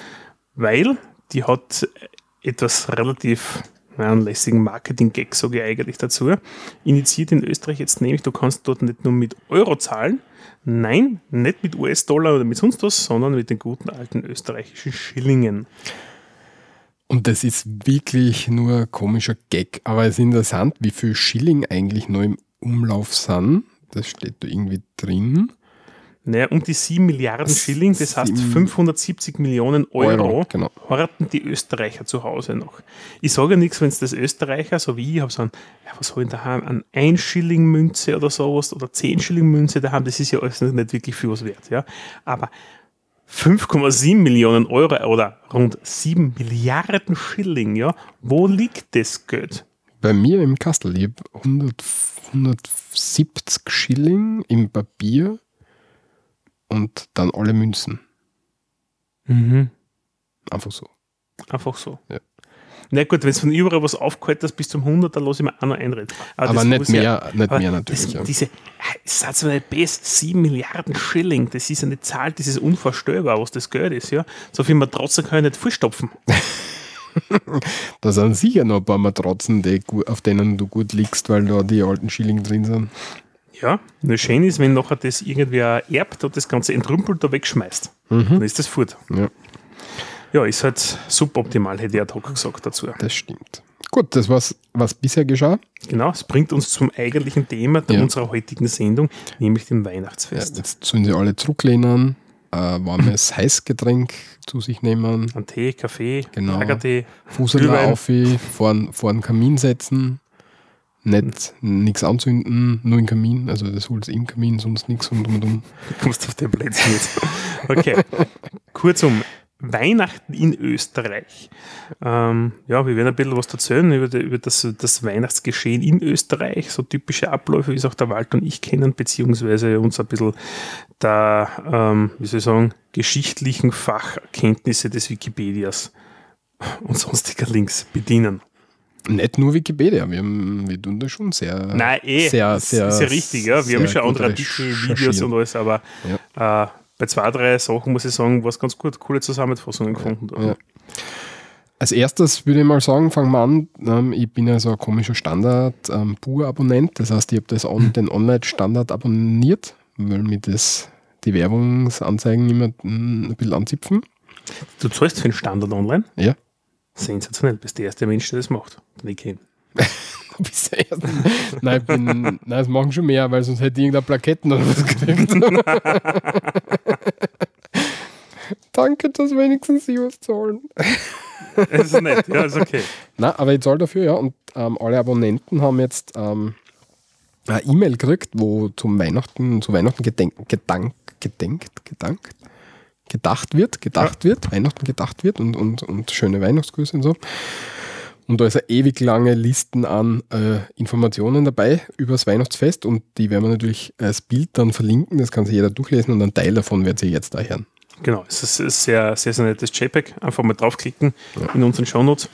weil die hat etwas relativ ja, einen lässigen Marketing-Gag, sage ich eigentlich dazu, initiiert in Österreich jetzt nämlich, du kannst dort nicht nur mit Euro zahlen, nein, nicht mit US-Dollar oder mit sonst was, sondern mit den guten alten österreichischen Schillingen. Und das ist wirklich nur ein komischer Gag, aber es ist interessant, wie viel Schilling eigentlich noch im Umlauf sind. Das steht da irgendwie drin. Naja, um die 7 Milliarden Schilling, das heißt 570 Millionen Euro, Euro genau. horten die Österreicher zu Hause noch. Ich sage ja nichts, wenn es das Österreicher, so wie ich, habe so ein, ja, was soll ich da haben, an 1 Schilling Münze oder sowas oder 10 Schilling Münze da haben, das ist ja alles nicht wirklich viel was wert. Ja? Aber 5,7 Millionen Euro oder rund 7 Milliarden Schilling, ja, wo liegt das Geld? Bei mir im Kastel, ich habe 170 Schilling im Papier und dann alle Münzen. Mhm. Einfach so. Einfach so. Ja. Na gut, wenn es von überall was aufgehalten hast bis zum 100, dann lasse ich mir auch noch einreden. Aber, aber nicht, mehr, ja, nicht mehr natürlich. Das, ja. Diese, Satz mal BS, 7 Milliarden Schilling, das ist eine Zahl, das ist unvorstellbar, was das Geld ist. Ja? So viel Matratzen kann ich nicht vollstopfen. da sind sicher noch ein paar Matratzen, die, auf denen du gut liegst, weil da die alten Schilling drin sind. Ja, nur schön ist, wenn nachher das irgendwer erbt und das Ganze entrümpelt da wegschmeißt. Mhm. Dann ist das fort. Ja. ja, ist halt suboptimal, hätte ich ad hoc gesagt dazu. Das stimmt. Gut, das war's, was bisher geschah. Genau, es bringt uns zum eigentlichen Thema ja. unserer heutigen Sendung, nämlich dem Weihnachtsfest. Ja, jetzt sollen sie alle zurücklehnen, äh, warmes Heißgetränk zu sich nehmen. Ein Tee, Kaffee, genau. Lagertee, Fußel auf, vor, vor den Kamin setzen nicht nichts anzünden, nur im Kamin. Also das holst im Kamin, sonst nichts und um und. Du kommst auf den Plätzchen jetzt. Okay. Kurzum, Weihnachten in Österreich. Ähm, ja, wir werden ein bisschen was erzählen über, die, über das, das, Weihnachtsgeschehen in Österreich, so typische Abläufe, wie es auch der Walter und ich kennen, beziehungsweise uns ein bisschen der, ähm, wie soll ich sagen, geschichtlichen Facherkenntnisse des Wikipedias und sonstiger Links bedienen. Nicht nur Wikipedia, wir, haben, wir tun da schon sehr. Nein, eh, sehr, sehr, ja richtig, ja. Wir haben schon andere Artikel, Videos und alles, aber ja. äh, bei zwei, drei Sachen muss ich sagen, war es ganz gut, coole Zusammenfassungen gefunden. Ja. Als erstes würde ich mal sagen, fangen wir an. Ähm, ich bin ja so ein komischer Standard-Pur-Abonnent, ähm, das heißt, ich habe das on, den Online-Standard abonniert, weil mir das die Werbungsanzeigen immer ein bisschen anzipfen. Du zahlst für den Standard online? Ja. Sensationell, bist der erste Mensch, der das macht, den ich kenne. bist der erste. nein, bin, nein, das machen schon mehr, weil sonst hätte ich irgendeine Plaketten oder was gekriegt. Danke, dass wenigstens sie was zahlen. Das ist nett, ja, ist okay. Nein, aber ich zahle dafür, ja. Und ähm, alle Abonnenten haben jetzt ähm, eine E-Mail gekriegt, wo zum Weihnachten, zu Weihnachten gedenk, gedank, gedenkt, gedankt, gedacht wird, gedacht ja. wird, Weihnachten gedacht wird und, und, und schöne Weihnachtsgrüße und so. Und da ist eine ewig lange Listen an äh, Informationen dabei über das Weihnachtsfest und die werden wir natürlich als Bild dann verlinken. Das kann sich jeder durchlesen und ein Teil davon wird sich jetzt da hören. Genau, es ist ein sehr, sehr, sehr nettes JPEG. Einfach mal draufklicken ja. in unseren Shownotes.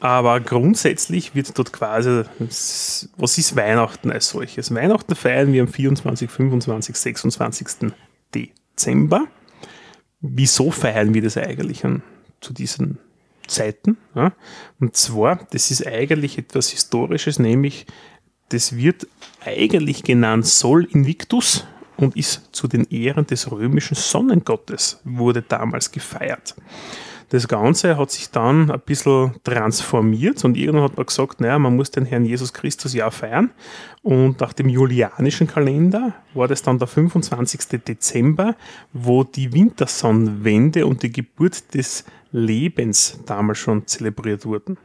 Aber grundsätzlich wird dort quasi, was ist Weihnachten als solches? Weihnachten feiern wir am 24, 25, 26. Dezember. Wieso feiern wir das eigentlich an, zu diesen Zeiten? Ja? Und zwar, das ist eigentlich etwas Historisches, nämlich das wird eigentlich genannt Sol Invictus und ist zu den Ehren des römischen Sonnengottes, wurde damals gefeiert. Das Ganze hat sich dann ein bisschen transformiert und irgendwann hat man gesagt, naja, man muss den Herrn Jesus Christus ja feiern. Und nach dem julianischen Kalender war das dann der 25. Dezember, wo die Wintersonnenwende und die Geburt des Lebens damals schon zelebriert wurden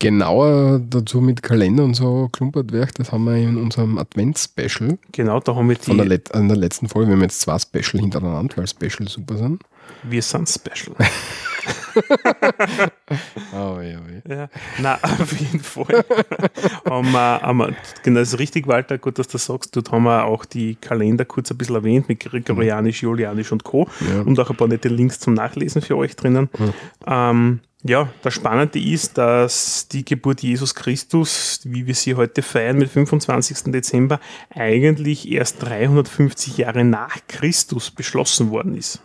genauer dazu mit Kalender und so klumpert wird, das haben wir in unserem Advents-Special. Genau, da haben wir die. Von der, Let in der letzten Folge, wir haben jetzt zwei Special hintereinander, weil Special super sind. Wir sind Special. oh, ja, oh, ja. Na, auf jeden Fall. haben wir, haben wir, genau, das ist richtig, Walter, gut, dass du das sagst. Dort haben wir auch die Kalender kurz ein bisschen erwähnt mit Gregorianisch, Julianisch und Co. Ja. Und auch ein paar nette Links zum Nachlesen für euch drinnen. Mhm. Ähm, ja, das Spannende ist, dass die Geburt Jesus Christus, wie wir sie heute feiern, mit 25. Dezember, eigentlich erst 350 Jahre nach Christus beschlossen worden ist.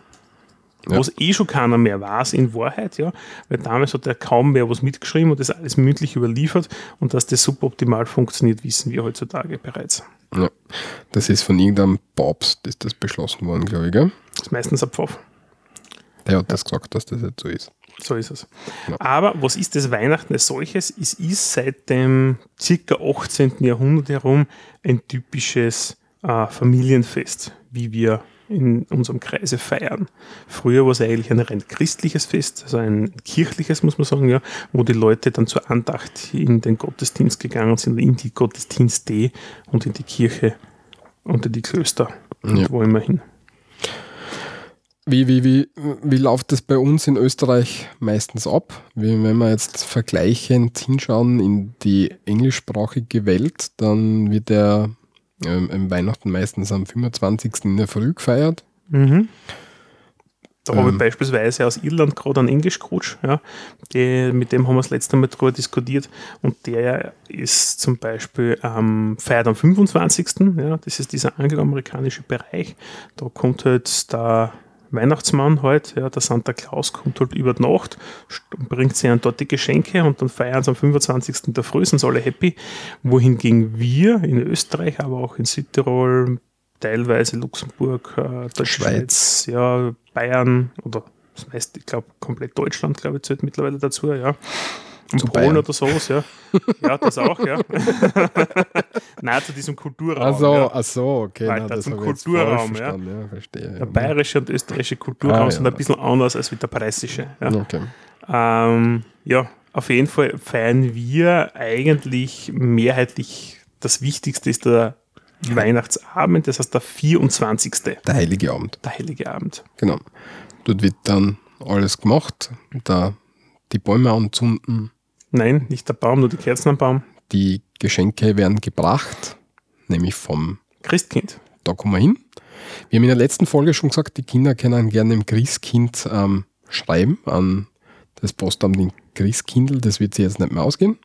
Ja. Was eh schon keiner mehr weiß in Wahrheit, ja, weil damals hat er kaum mehr was mitgeschrieben und das alles mündlich überliefert und dass das suboptimal funktioniert, wissen wir heutzutage bereits. Ja, das ist von irgendeinem Papst, ist das beschlossen worden, glaube ich, gell? Das ist meistens ein Pfaff. Der hat das gesagt, dass das jetzt so ist. So ist es. Ja. Aber was ist das Weihnachten als solches? Es ist seit dem circa 18. Jahrhundert herum ein typisches äh, Familienfest, wie wir in unserem Kreise feiern. Früher war es eigentlich ein rein christliches Fest, also ein kirchliches, muss man sagen, ja, wo die Leute dann zur Andacht in den Gottesdienst gegangen sind, in die Gottesdienste und in die Kirche und in die Klöster und ja. wo immer hin. Wie, wie, wie, wie läuft das bei uns in Österreich meistens ab? Wie, wenn wir jetzt vergleichend hinschauen in die englischsprachige Welt, dann wird der ähm, Weihnachten meistens am 25. in der Früh gefeiert. Mhm. Da ähm, habe ich ähm. beispielsweise aus Irland gerade einen Englisch-Coach, ja, die, mit dem haben wir das letzte Mal drüber diskutiert und der ist zum Beispiel ähm, feiert am 25. Ja, das ist dieser angloamerikanische Bereich. Da kommt halt der Weihnachtsmann halt, ja, der Santa Claus kommt halt über die Nacht, bringt sie an dort die Geschenke und dann feiern sie am 25. der Früh, sind alle happy. Wohingegen wir in Österreich, aber auch in Südtirol, teilweise Luxemburg, äh, der Schweiz, ja, Bayern oder das heißt, ich glaube, komplett Deutschland, glaube ich, zählt mittlerweile dazu, ja. Und zu Polen Bayern. oder sowas, ja. Ja, das auch, ja. Nein, zu diesem Kulturraum. Ach so, ja. ach so okay. Weiter na, zum Kulturraum, ja. ja. verstehe. Der bayerische und österreichische Kulturraum ah, sind ein bisschen anders als wie der preußische. Ja. Okay. Ähm, ja, auf jeden Fall feiern wir eigentlich mehrheitlich das Wichtigste ist der Weihnachtsabend, das heißt der 24. Der Heilige Abend. Der Heilige Abend. Genau. Dort wird dann alles gemacht, da die Bäume anzünden, Nein, nicht der Baum, nur die Kerzen am Baum. Die Geschenke werden gebracht, nämlich vom Christkind. Da kommen wir hin. Wir haben in der letzten Folge schon gesagt, die Kinder können gerne dem Christkind ähm, schreiben an das Postamt in Christkindl. Das wird sie jetzt nicht mehr ausgehen.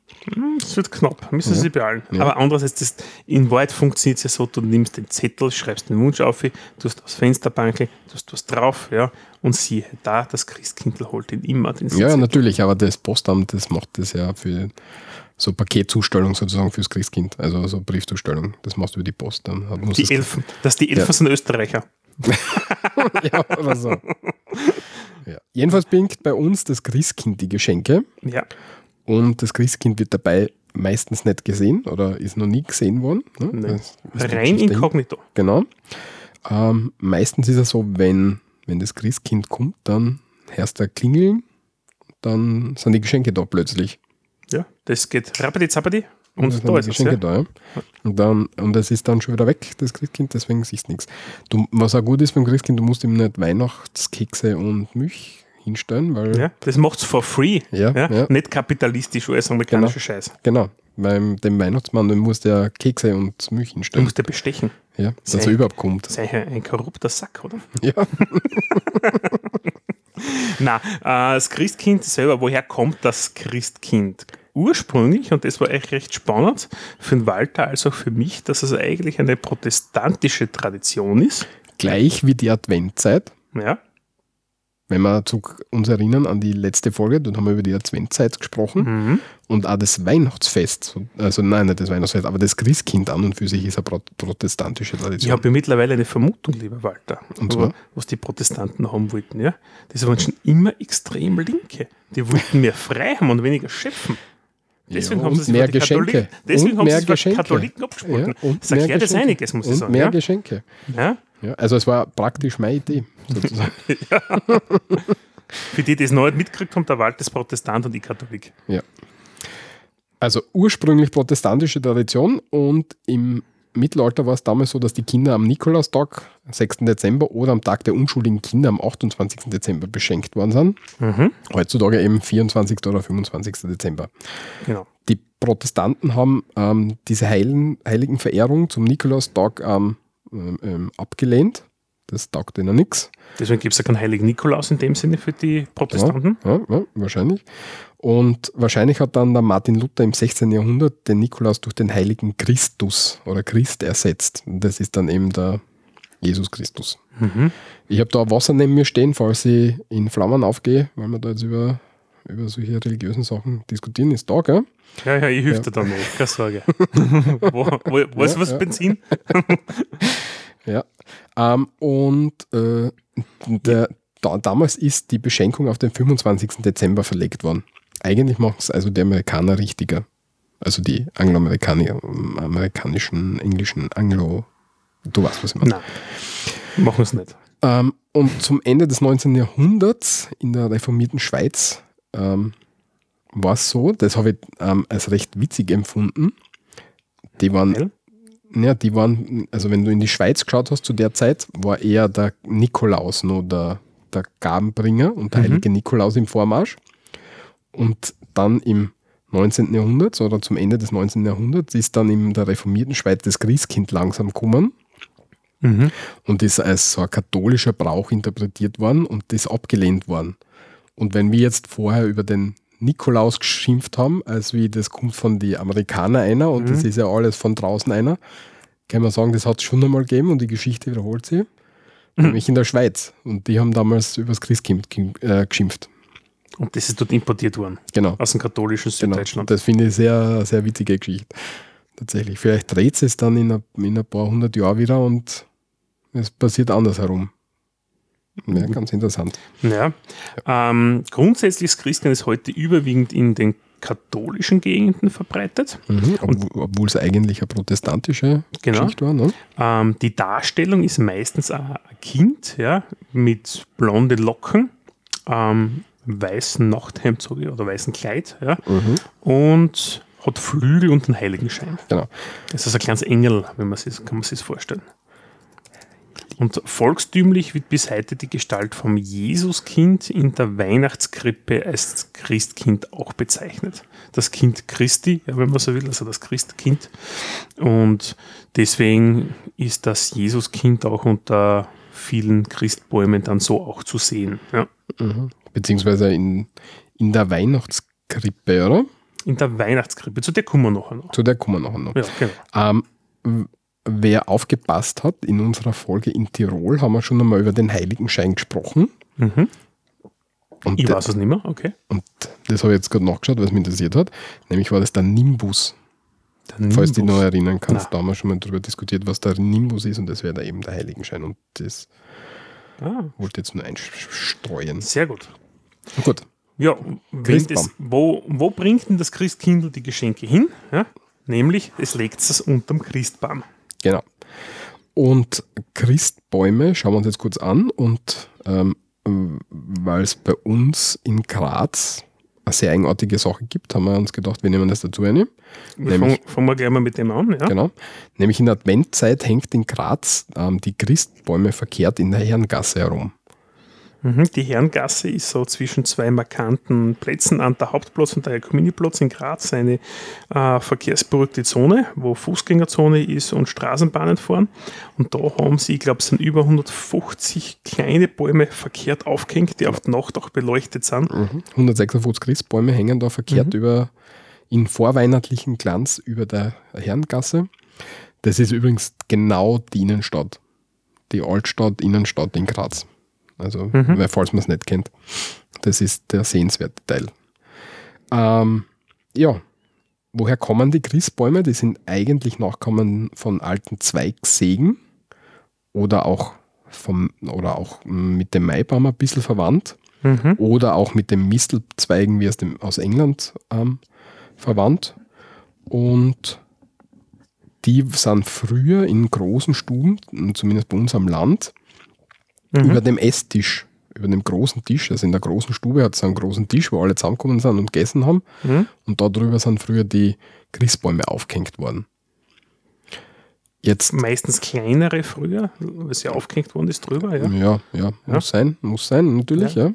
Es wird knapp, müssen ja. sie beeilen. Ja. Aber andererseits, das, in Wahrheit funktioniert es ja so, du nimmst den Zettel, schreibst den Wunsch auf, tust aufs Fensterbankel, tust was drauf, ja, und siehe da, das Christkindl holt ihn immer. Den ja, Zettel. natürlich, aber das Postamt, das macht das ja für so Paketzustellung sozusagen fürs Christkind, also so Briefzustellung. Das machst du über die Post. Dann die Elfen, das die Elfen ja. sind Österreicher. ja, oder so. Ja. Jedenfalls bringt bei uns das Christkind die Geschenke. Ja. Und das Christkind wird dabei meistens nicht gesehen oder ist noch nie gesehen worden. Ne? Rein inkognito. Genau. Ähm, meistens ist es so, wenn, wenn das Christkind kommt, dann hörst du klingeln, dann sind die Geschenke da plötzlich. Ja, das geht rappidi zappidi und, und da ist Geschenke es, ja. da, ja. Und, dann, und es ist dann schon wieder weg, das Christkind, deswegen siehst du nichts. was auch gut ist beim Christkind, du musst ihm nicht Weihnachtskekse und Milch hinstellen, weil Ja, das macht's for free. Ja, ja. Nicht kapitalistisch US-amerikanischer Genau. Scheiß. genau, beim dem Weihnachtsmann, dem muss der Kekse und Milch Du hinstellen, musst ja bestechen. ja, dass er Sei- überhaupt kommt. Sei ja ein korrupter Sack, oder? Ja, Na, äh, das Christkind selber, woher kommt das Christkind? Ursprünglich, und das war echt recht spannend, für den Walter als auch für mich, dass es eigentlich eine protestantische Tradition ist. gleich wie die Adventzeit. Ja, Wenn wir uns erinnern an die letzte Folge, dort haben wir über die Adventzeit gesprochen mhm. und auch das Weihnachtsfest, also nein, nicht das Weihnachtsfest, aber das Christkind an und für sich ist eine pro- protestantische Ich Tradition. habe ja mittlerweile eine Vermutung, lieber Walter, Und zwar? was die Protestanten haben wollten. Ja? Das waren schon immer extrem Linke. Die wollten mehr frei haben und weniger schöpfen. Deswegen Ja, haben sie sich mehr Geschenke. Katholiken, deswegen Und haben mehr sie Geschenke. Katholiken abgespalten. Ja, und das erklärt jetzt einiges, muss ich und sagen. mehr Ja? Geschenke. Ja? Ja, also es war praktisch meine Idee, sozusagen. Für die, die es nicht mitgekriegt haben, der Walter ist Protestant und ich Katholik. ja. Also ursprünglich protestantische Tradition und im Mittelalter war es damals so, dass die Kinder am Nikolaustag, 6. Dezember, oder am Tag der unschuldigen Kinder am 28. Dezember beschenkt worden sind. Mhm. Heutzutage eben 24. oder 25. Dezember. Genau. Die Protestanten haben ähm, diese Heiligen, Heiligenverehrung zum Nikolaustag ähm, ähm, abgelehnt. Das taugt ihnen nichts. Deswegen gibt es ja keinen heiligen Nikolaus in dem Sinne für die Protestanten. Ja, ja, wahrscheinlich. Und wahrscheinlich hat dann der Martin Luther im 16. Jahrhundert den Nikolaus durch den heiligen Christus oder Christ ersetzt. Und das ist dann eben der Jesus Christus. Mhm. Ich habe da Wasser neben mir stehen, falls ich in Flammen aufgehe, weil wir da jetzt über, über solche religiösen Sachen diskutieren. Ist da, gell? Ja, ja, ich hilf Ja. dir dann nicht, keine Sorge. wo, wo, weißt du Ja, was, ja. Benzin? Ja. Ähm, und äh, der, da, damals ist die Beschenkung auf den 25. Dezember verlegt worden. Eigentlich machen es also die Amerikaner richtiger. Also die Angloamerikaner, amerikanischen, englischen, Anglo. Du weißt, was ich meine. Nein, machen wir es nicht. Ähm, und zum Ende des 19. Jahrhunderts in der reformierten Schweiz ähm, war es so, das habe ich ähm, als recht witzig empfunden. Die waren? Ja, die waren, also wenn du in die Schweiz geschaut hast zu der Zeit, war eher der Nikolaus noch der, der Gabenbringer und der Mhm. heilige Nikolaus im Vormarsch. Und dann im 19. Jahrhundert oder zum Ende des 19. Jahrhunderts ist dann in der reformierten Schweiz das Christkind langsam gekommen Mhm. und ist als so ein katholischer Brauch interpretiert worden und ist abgelehnt worden. Und wenn wir jetzt vorher über den Nikolaus geschimpft haben, als wie das kommt von den Amerikanern einer und Mhm. das ist ja alles von draußen einer, kann man sagen, das hat es schon einmal gegeben und die Geschichte wiederholt sich. Mhm. Nämlich in der Schweiz. Und die haben damals über das Christkind äh, geschimpft. Und das ist dort importiert worden, Genau. aus dem katholischen genau. Süddeutschland. Und das finde ich sehr, sehr witzige Geschichte. Tatsächlich. Vielleicht dreht es dann in ein, in ein paar hundert Jahren wieder und es passiert andersherum. Ja, ganz interessant. Ja. Ähm, grundsätzlich ist Christkind ist heute überwiegend in den katholischen Gegenden verbreitet. Mhm. Obwohl es eigentlich eine protestantische Genau. Geschichte war. Ne? Ähm, die Darstellung ist meistens ein Kind ja, mit blonde Locken, ähm, weißen Nachthemd oder weißen Kleid ja, Mhm. und hat Flügel und einen Heiligenschein. Genau. Das ist ein kleines Engel, wenn man sich, kann man sich das vorstellen. Und volkstümlich wird bis heute die Gestalt vom Jesuskind in der Weihnachtskrippe als Christkind auch bezeichnet. Das Kind Christi, ja, wenn man so will, also das Christkind. Und deswegen ist das Jesuskind auch unter vielen Christbäumen dann so auch zu sehen. Ja. Mhm. Beziehungsweise in, in der Weihnachtskrippe, oder? In der Weihnachtskrippe, zu der kommen wir noch. Zu der kommen wir noch. Ja, genau. Ähm, wer aufgepasst hat, in unserer Folge in Tirol haben wir schon einmal über den Heiligenschein gesprochen. Mhm. Und, Ich weiß es nicht mehr, okay. und das habe ich jetzt gerade nachgeschaut, was mich interessiert hat. Nämlich war das der Nimbus. Der Falls du dich Nimbus. noch erinnern kannst, Na. da haben wir schon mal darüber diskutiert, was der Nimbus ist und das wäre da eben der Heiligenschein. Und das Ah, wollte ich jetzt nur einstreuen. sehr gut. Gut. Ja, das, wo, wo bringt denn das Christkindl die Geschenke hin? Ja? Nämlich, es legt es unterm Christbaum. Genau. Und Christbäume schauen wir uns jetzt kurz an und ähm, weil es bei uns in Graz eine sehr eigenartige Sache gibt, haben wir uns gedacht, wir nehmen das dazu eine. Nämlich, fangen wir gleich mal mit dem an. Ja? genau, nämlich in der Adventzeit hängt in Graz ähm, die Christbäume verkehrt in der Herrengasse herum. Mhm, die Herrengasse ist so zwischen zwei markanten Plätzen an der Hauptplatz und der Jakominiplatz in Graz eine äh, verkehrsberuhigte Zone, wo Fußgängerzone ist und Straßenbahnen fahren. Und da haben sie, ich glaube, es sind über 150 kleine Bäume verkehrt aufgehängt, die auf der Nacht auch beleuchtet sind. Mhm. 156 Christbäume hängen da verkehrt mhm. über in vorweihnachtlichen Glanz über der Herrengasse. Das ist übrigens genau die Innenstadt. Die Altstadt, Innenstadt in Graz. Also, mhm. weil, falls man es nicht kennt, das ist der sehenswerte Teil. Ähm, ja, woher kommen die Christbäume? Die sind eigentlich Nachkommen von alten Zweigsägen oder auch, vom, oder auch mit dem Maibaum ein bisschen verwandt mhm. oder auch mit den Mistelzweigen wie aus, dem, aus England ähm, verwandt. Und die sind früher in großen Stuben, zumindest bei uns am Land, mhm. über dem Esstisch, über dem großen Tisch, also in der großen Stube hat es einen großen Tisch, wo alle zusammengekommen sind und gegessen haben. Mhm. Und darüber sind früher die Christbäume aufgehängt worden. Jetzt, Meistens kleinere früher, weil sie aufgehängt worden ist drüber, ja. Ja, ja, ja. muss sein, muss sein, natürlich, ja.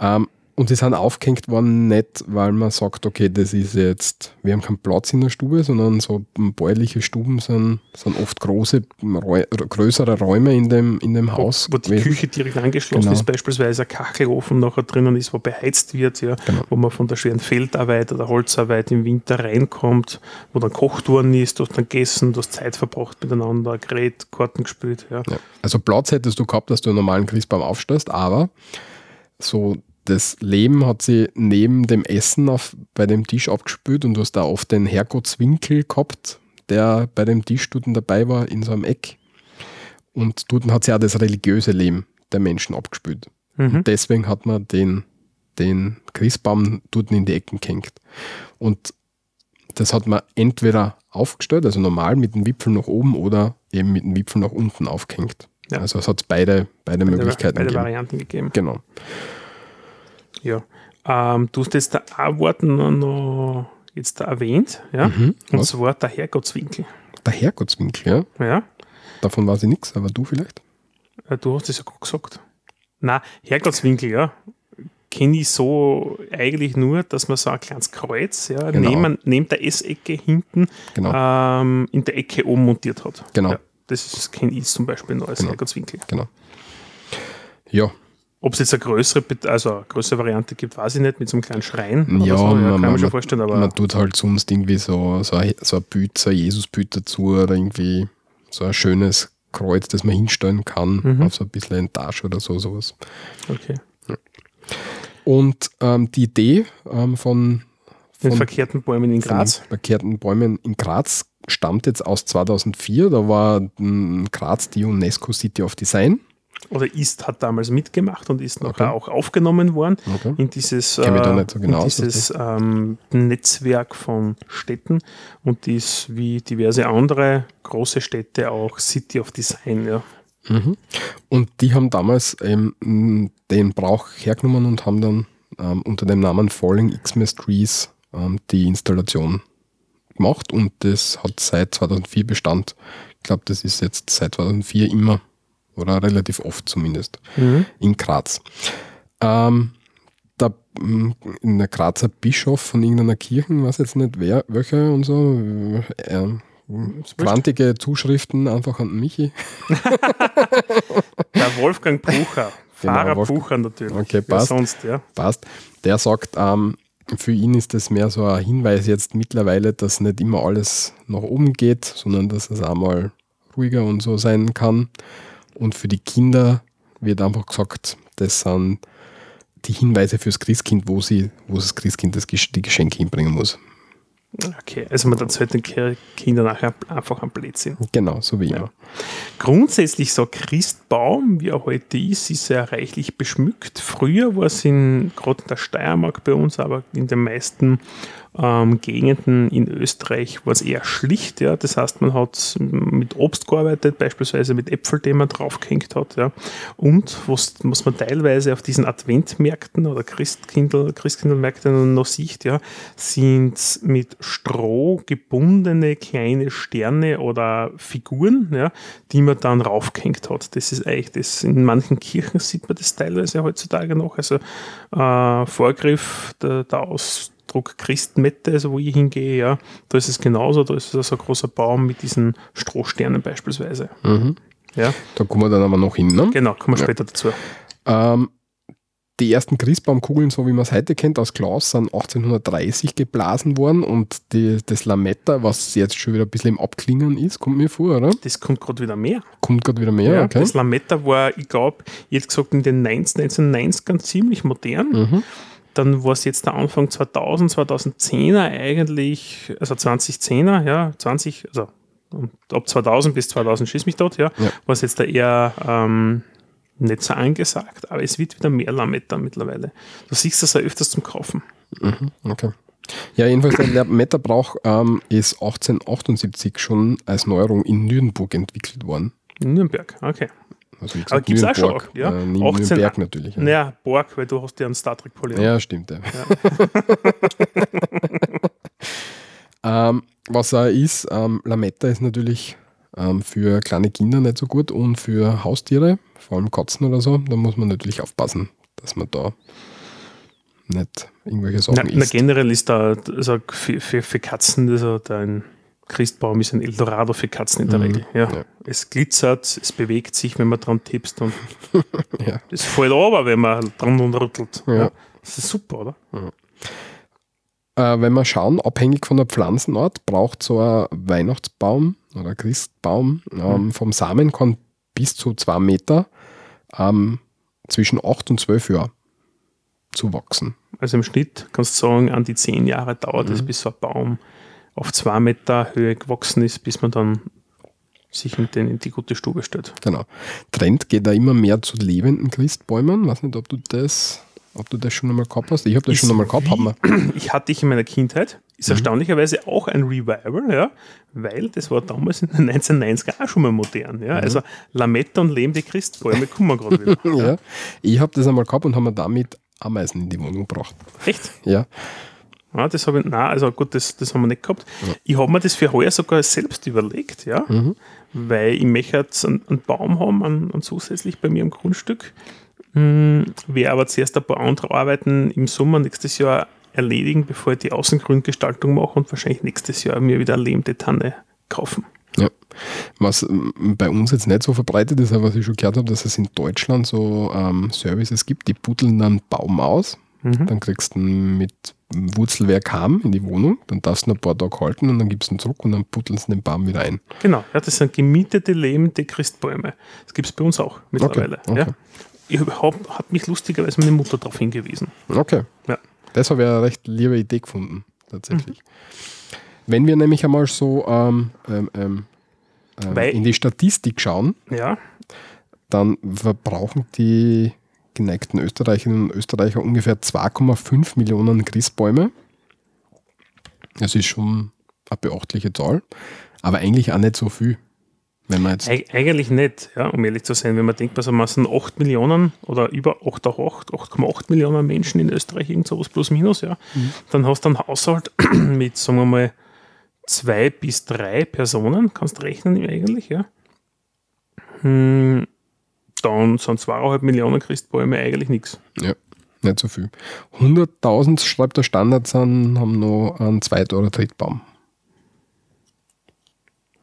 ja. Ähm, und sie sind aufgehängt worden, nicht weil man sagt, okay, das ist jetzt, wir haben keinen Platz in der Stube, sondern so bäuerliche Stuben sind, sind oft große, größere Räume in dem, in dem Haus. Wo, wo die Küche direkt angeschlossen genau. ist, beispielsweise ein Kachelofen nachher drinnen ist, wo beheizt wird, ja, genau. wo man von der schweren Feldarbeit oder Holzarbeit im Winter reinkommt, wo dann Kochtouren ist, du hast dann gegessen, du hast Zeit verbracht miteinander, geredet, Karten gespielt. Ja. ja. Also Platz hättest du gehabt, dass du einen normalen Christbaum aufstellst, aber so das Leben hat sie neben dem Essen auf, bei dem Tisch abgespült und du hast da oft den Herrgottswinkel gehabt, der bei dem Tisch dort dabei war, in so einem Eck. Und dort hat sie auch das religiöse Leben der Menschen abgespült. Mhm. Und deswegen hat man den, den Christbaum dort in die Ecken gehängt. Und das hat man entweder aufgestellt, also normal mit dem Wipfel nach oben oder eben mit dem Wipfel nach unten aufgehängt. Ja. Also es hat beide, beide, beide Möglichkeiten beide gegeben. Varianten gegeben. Genau. Ja. Ähm, du hast jetzt da ein Wort noch, noch jetzt da erwähnt, ja? Mhm, und zwar der Herrgottswinkel. Der Herrgottswinkel, ja? Ja. Davon weiß ich nichts, aber du vielleicht? Äh, du hast es ja gerade gesagt. Na, Herrgottswinkel, ja. Kenne ich so eigentlich nur, dass man so ein kleines Kreuz ja, genau. neben, neben der S-Ecke hinten genau. ähm, in der Ecke oben montiert hat. Genau. Ja, das kenne ich zum Beispiel noch als genau. Herrgottswinkel. Genau. Ja, ob es jetzt eine größere, also eine größere Variante gibt, weiß ich nicht, mit so einem kleinen Schrein. Ja, so. ja man, kann man, schon vorstellen. Aber man tut halt sonst irgendwie so, so, ein, so ein Bild, so ein Jesusbild dazu oder irgendwie so ein schönes Kreuz, das man hinstellen kann, mhm. auf so ein bisschen eine Tasche oder so, sowas. Okay. Ja. Und ähm, die Idee ähm, von, von den verkehrten Bäumen in Graz. verkehrten Bäumen in Graz stammt jetzt aus 2004. Da war Graz die UNESCO City of Design oder ist, hat damals mitgemacht und ist nachher okay. auch aufgenommen worden okay. in dieses, äh, so genau, dieses ähm, Netzwerk von Städten und ist wie diverse andere großeStädte auch City of Design. Ja. Mhm. Und die haben damals ähm, den Brauch hergenommen und haben dann ähm, unter dem Namen Falling Xmas Trees ähm, die Installation gemacht und das hat seit 2004 Bestand. Ich glaube, das ist jetzt seit 2004 immer oder relativ oft zumindest, mhm. in Graz. Ähm, der, mm, der Grazer Bischof von irgendeiner Kirche, weiß jetzt nicht wer, welche und so, äh, quantige Zuschriften einfach an Michi. der Wolfgang Bucher, Pfarrer genau, Bucher natürlich. Okay, passt. Sonst, ja. passt. Der sagt, ähm, für ihn ist das mehr so ein Hinweis jetzt mittlerweile, dass nicht immer alles nach oben geht, sondern dass es auch mal ruhiger und so sein kann. Und für die Kinder wird einfach gesagt, das sind die Hinweise fürs Christkind, wo sie, wo das Christkind das, die Geschenke hinbringen muss. Okay, also man erzählt den Kindern nachher einfach am Blödsinn. Genau, so wie immer. Ja. Grundsätzlich so Christbaum, wie er heute ist, ist sehr reichlich beschmückt. Früher war es in, gerade in der Steiermark bei uns, aber in den meisten ähm, Gegenden in Österreich war es eher schlicht. Ja? Das heißt, man hat mit Obst gearbeitet, beispielsweise mit Äpfel, die man draufgehängt hat. Ja? Und was, was man teilweise auf diesen Adventmärkten oder Christkindl, Christkindlmärkten noch sieht, ja, sind mit Stroh gebundene kleine Sterne oder Figuren, ja, die man dann raufgehängt hat. Das ist eigentlich das. In manchen Kirchen sieht man das teilweise heutzutage noch. Also äh, Vorgriff der, der Ausdruck Christmette, also wo ich hingehe, ja, da ist es genauso, da ist es also ein großer Baum mit diesen Strohsternen beispielsweise. Mhm. Ja. Da kommen wir dann aber noch hin. Ne? Genau, kommen wir Ja. später dazu. Ähm, die ersten Christbaumkugeln, so wie man es heute kennt, aus Glas, sind 1830 geblasen worden und die, das Lametta, was jetzt schon wieder ein bisschen im Abklingen ist, kommt mir vor, oder? Das kommt gerade wieder mehr. Kommt gerade wieder mehr, okay. Das Lametta war, ich glaube, jetzt gesagt in den 19, 1990ern ziemlich modern. Mhm. Dann war es jetzt der Anfang 2000, 2010er eigentlich, also 2010er, ja, 20, also ab 2000 bis 2000 schieß mich dort, ja, Ja. war es jetzt da eher ähm, nicht so angesagt, aber es wird wieder mehr Lametta mittlerweile. Du siehst das ja öfters zum Kaufen. Mhm, okay. Ja, jedenfalls der Lametta-Brauch ähm, ist 1878 schon als Neuerung in Nürnberg entwickelt worden. In Nürnberg, okay. Also wie Aber gibt's auch schon, ja? Äh, Nür- 18 Nürnberg natürlich. Ja, Naja, Borg, weil du hast ja einen Star Trek Polygon. ja stimmt. Ja. ähm, was auch ist, ähm, Lametta ist natürlich ähm, für kleine Kinder nicht so gut und für Haustiere, vor allem Katzen oder so, da muss man natürlich aufpassen, dass man da nicht irgendwelche Sachen na, isst. generell ist da also für, für, für Katzen, also da ein Christbaum ist ein Eldorado für Katzen in der Mhm, Regel. Ja. ja. Es glitzert, es bewegt sich, wenn man dran tippst und Ja. es fällt aber, wenn man dran und rüttelt. Ja. Das ist super, oder? Äh, wenn wir schauen, abhängig von der Pflanzenart, braucht so ein Weihnachtsbaum oder Christbaum ähm, vom Samen kann bis zu zwei Meter ähm, zwischen 8 und 12 Jahren zu wachsen. Also im Schnitt kannst du sagen, an die zehn Jahre dauert Mhm. es, bis so ein Baum auf zwei Meter Höhe gewachsen ist, bis man dann sich in, den, in die gute Stube stellt. Genau. Trend geht da immer mehr zu lebenden Christbäumen. Weiß nicht, ob du das, ob du das schon einmal gehabt hast. Ich habe das Ist schon einmal gehabt. wie- Haben wir. ich hatte ich in meiner Kindheit, ist Mhm. erstaunlicherweise auch ein Revival, ja, weil das war damals in den 1990er auch schon mal modern. Ja. Also Lametta und lebende Christbäume kommen gerade wieder. Ja. Ich habe das einmal gehabt und haben mir damit Ameisen in die Wohnung gebracht. Echt? Ja. Ja, das habe ich, nein, also gut, das, das haben wir nicht gehabt. Ich habe mir das für heuer sogar selbst überlegt, ja, Mhm. weil ich möchte jetzt einen, einen Baum haben, einen, einen zusätzlich bei mir im Grundstück. Hm, werde aber zuerst ein paar andere Arbeiten im Sommer nächstes Jahr erledigen, bevor ich die Außengrundgestaltung mache und wahrscheinlich nächstes Jahr mir wieder eine lebende Tanne kaufen. Ja. Was ähm, bei uns jetzt nicht so verbreitet ist, aber was ich schon gehört habe, dass es in Deutschland so ähm, Services gibt, die buddeln dann Baum aus. Mhm. Dann kriegst du ihn mit Wurzelwerk heim in die Wohnung, dann darfst du ihn ein paar Tage halten und dann gibst du ihn zurück und dann buddeln sie den Baum wieder ein. Genau, ja, das sind gemietete lebende Christbäume. Das gibt es bei uns auch mittlerweile. okay. Ja. Ich hab, hat mich lustigerweise meine Mutter darauf hingewiesen. Okay. Ja. Das habe ich eine recht liebe Idee gefunden, tatsächlich. Mhm. Wenn wir nämlich einmal so ähm, ähm, ähm, ähm, in die Statistik schauen, Ja, dann verbrauchen die geneigten Österreicherinnen und Österreicher ungefähr 2,5 Millionen Christbäume. Das ist schon eine beachtliche Zahl, aber eigentlich auch nicht so viel. Wenn man jetzt, Eig eigentlich nicht, ja, um ehrlich zu sein. Wenn man denkt, man sind 8 Millionen oder über 8,8 8,8 Millionen Menschen in Österreich, irgend sowas plus minus, ja, dann hast du einen Haushalt mit, sagen wir mal, zwei bis drei Personen, kannst rechnen eigentlich, ja. Hm, dann sind zweieinhalb Millionen Christbäume eigentlich nichts. ja, nicht so viel. 100.000, schreibt der Standard, sind, haben noch einen Zweit- oder Drittbaum.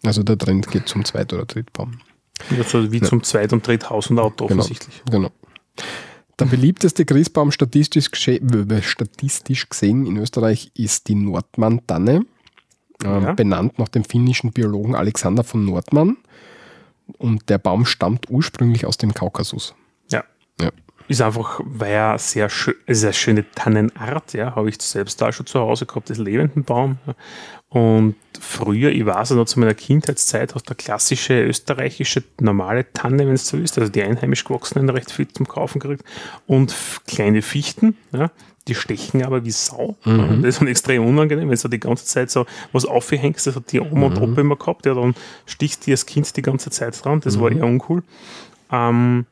Also der Trend geht zum Zweit- oder Drittbaum. Also wie zum Zweit- und Dritthaus und Auto Genau. offensichtlich. Genau. Der beliebteste Christbaum statistisch, äh, statistisch gesehen in Österreich ist die Nordmann-Tanne, ähm, Ja. benannt nach dem finnischen Biologen Alexander von Nordmann. Und der Baum stammt ursprünglich aus dem Kaukasus. Ja. Ja. Ist einfach, weil er sehr, schön, eine schöne Tannenart, ja, habe ich selbst da schon zu Hause gehabt, das lebenden Baum. Ja. Und früher, ich weiß ja noch zu meiner Kindheitszeit, hast du eine klassische österreichische normale Tanne, wenn es so ist, also die einheimisch gewachsenen recht viel zum Kaufen gekriegt und kleine Fichten, ja, die stechen aber wie Sau. Mhm. Das ist dann extrem unangenehm, wenn du die ganze Zeit so was aufhängst, das hat die Oma und Opa immer gehabt, ja, dann stichst du das Kind die ganze Zeit dran, das war eher uncool. Ähm,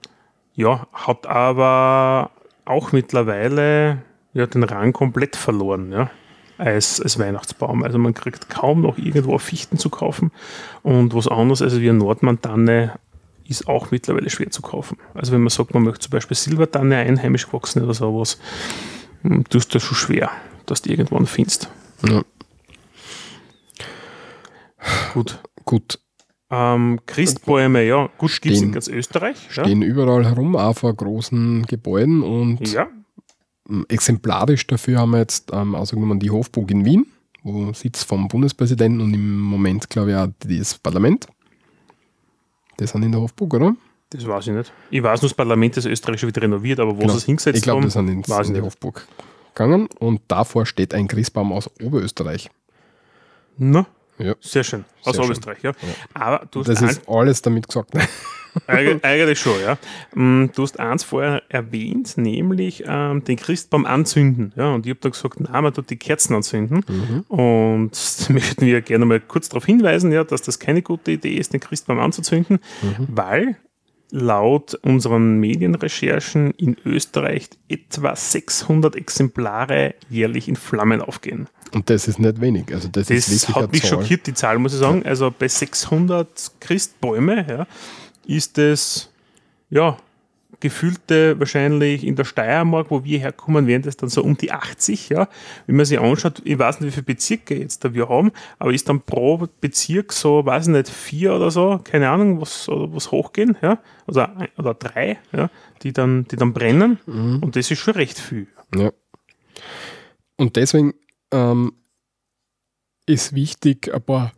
ja, hat aber auch mittlerweile ja, den Rang komplett verloren, ja, als, als Weihnachtsbaum. Also man kriegt kaum noch irgendwo Fichten zu kaufen und was anderes als wie eine Nordmantanne ist auch mittlerweile schwer zu kaufen. Also wenn man sagt, man möchte zum Beispiel Silbertanne einheimisch gewachsen oder sowas, tust du das schon schwer, dass du irgendwann findest. Ja. Gut. Gut. Ähm, Christbäume, ja, gut, gibt es in ganz Österreich. Stehen ja. überall herum, auch vor großen Gebäuden und ja. exemplarisch dafür haben wir jetzt ähm, ausgenommen die Hofburg in Wien, wo Sitz vom Bundespräsidenten und im Moment, glaube ich, auch das Parlament. Das sind in der Hofburg, oder? Das weiß ich nicht. Ich weiß nur, das Parlament ist Österreich schon wieder renoviert, aber wo genau. sie es hingesetzt ich glaub, haben, ich glaube, das sind in die Hofburg gegangen und davor steht ein Christbaum aus Oberösterreich. Na, ja. Sehr schön. Aus Sehr Oberösterreich, ja. ja. Aber du das ist alles damit gesagt. Eig eigentlich schon, ja. Mm, du hast eins vorher erwähnt, nämlich ähm, den Christbaum anzünden. Ja, und ich habe da gesagt, nein, man tut die Kerzen anzünden. Mhm. Und da möchten wir gerne mal kurz darauf hinweisen, ja, dass das keine gute Idee ist, den Christbaum anzuzünden, mhm. weil laut unseren Medienrecherchen in Österreich etwa 600 Exemplare jährlich in Flammen aufgehen. Und das ist nicht wenig. Also das, das ist hat mich Zahl. schockiert, die Zahl, muss ich sagen. Also bei 600 Christbäume ja, ist es ja, gefühlte wahrscheinlich in der Steiermark, wo wir herkommen, wären das dann so um die 80, ja. Wenn man sich anschaut, ich weiß nicht, wie viele Bezirke jetzt da wir haben, aber ist dann pro Bezirk so, weiß ich nicht, vier oder so, keine Ahnung, was, was hochgehen, ja, oder, oder drei, ja, die dann, die dann brennen mhm. und das ist schon recht viel. Ja. Und deswegen ähm, ist wichtig, ein paar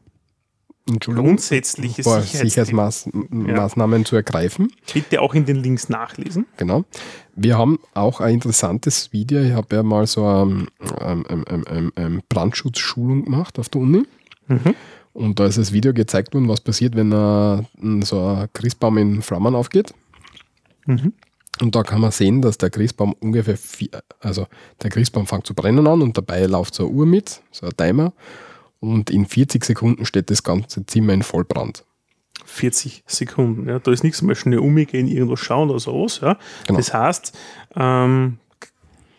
grundsätzliche Sicherheitsmaßnahmen ja. zu ergreifen. Bitte auch in den Links nachlesen. Genau. Wir haben auch ein interessantes Video. Ich habe ja mal so eine, eine, eine, Brandschutzschulung gemacht auf der Uni. Mhm. Und da ist das Video gezeigt worden, was passiert, wenn ein, so ein Christbaum in Flammen aufgeht. Mhm. Und da kann man sehen, dass der Christbaum ungefähr, vier, also der Christbaum fängt zu brennen an und dabei läuft so eine Uhr mit, so ein Timer und in 40 Sekunden steht das ganze Zimmer in Vollbrand. 40 Sekunden, ja, da ist nichts mehr schnell umgehen, irgendwo schauen oder sowas, ja. Genau. Das heißt, ähm,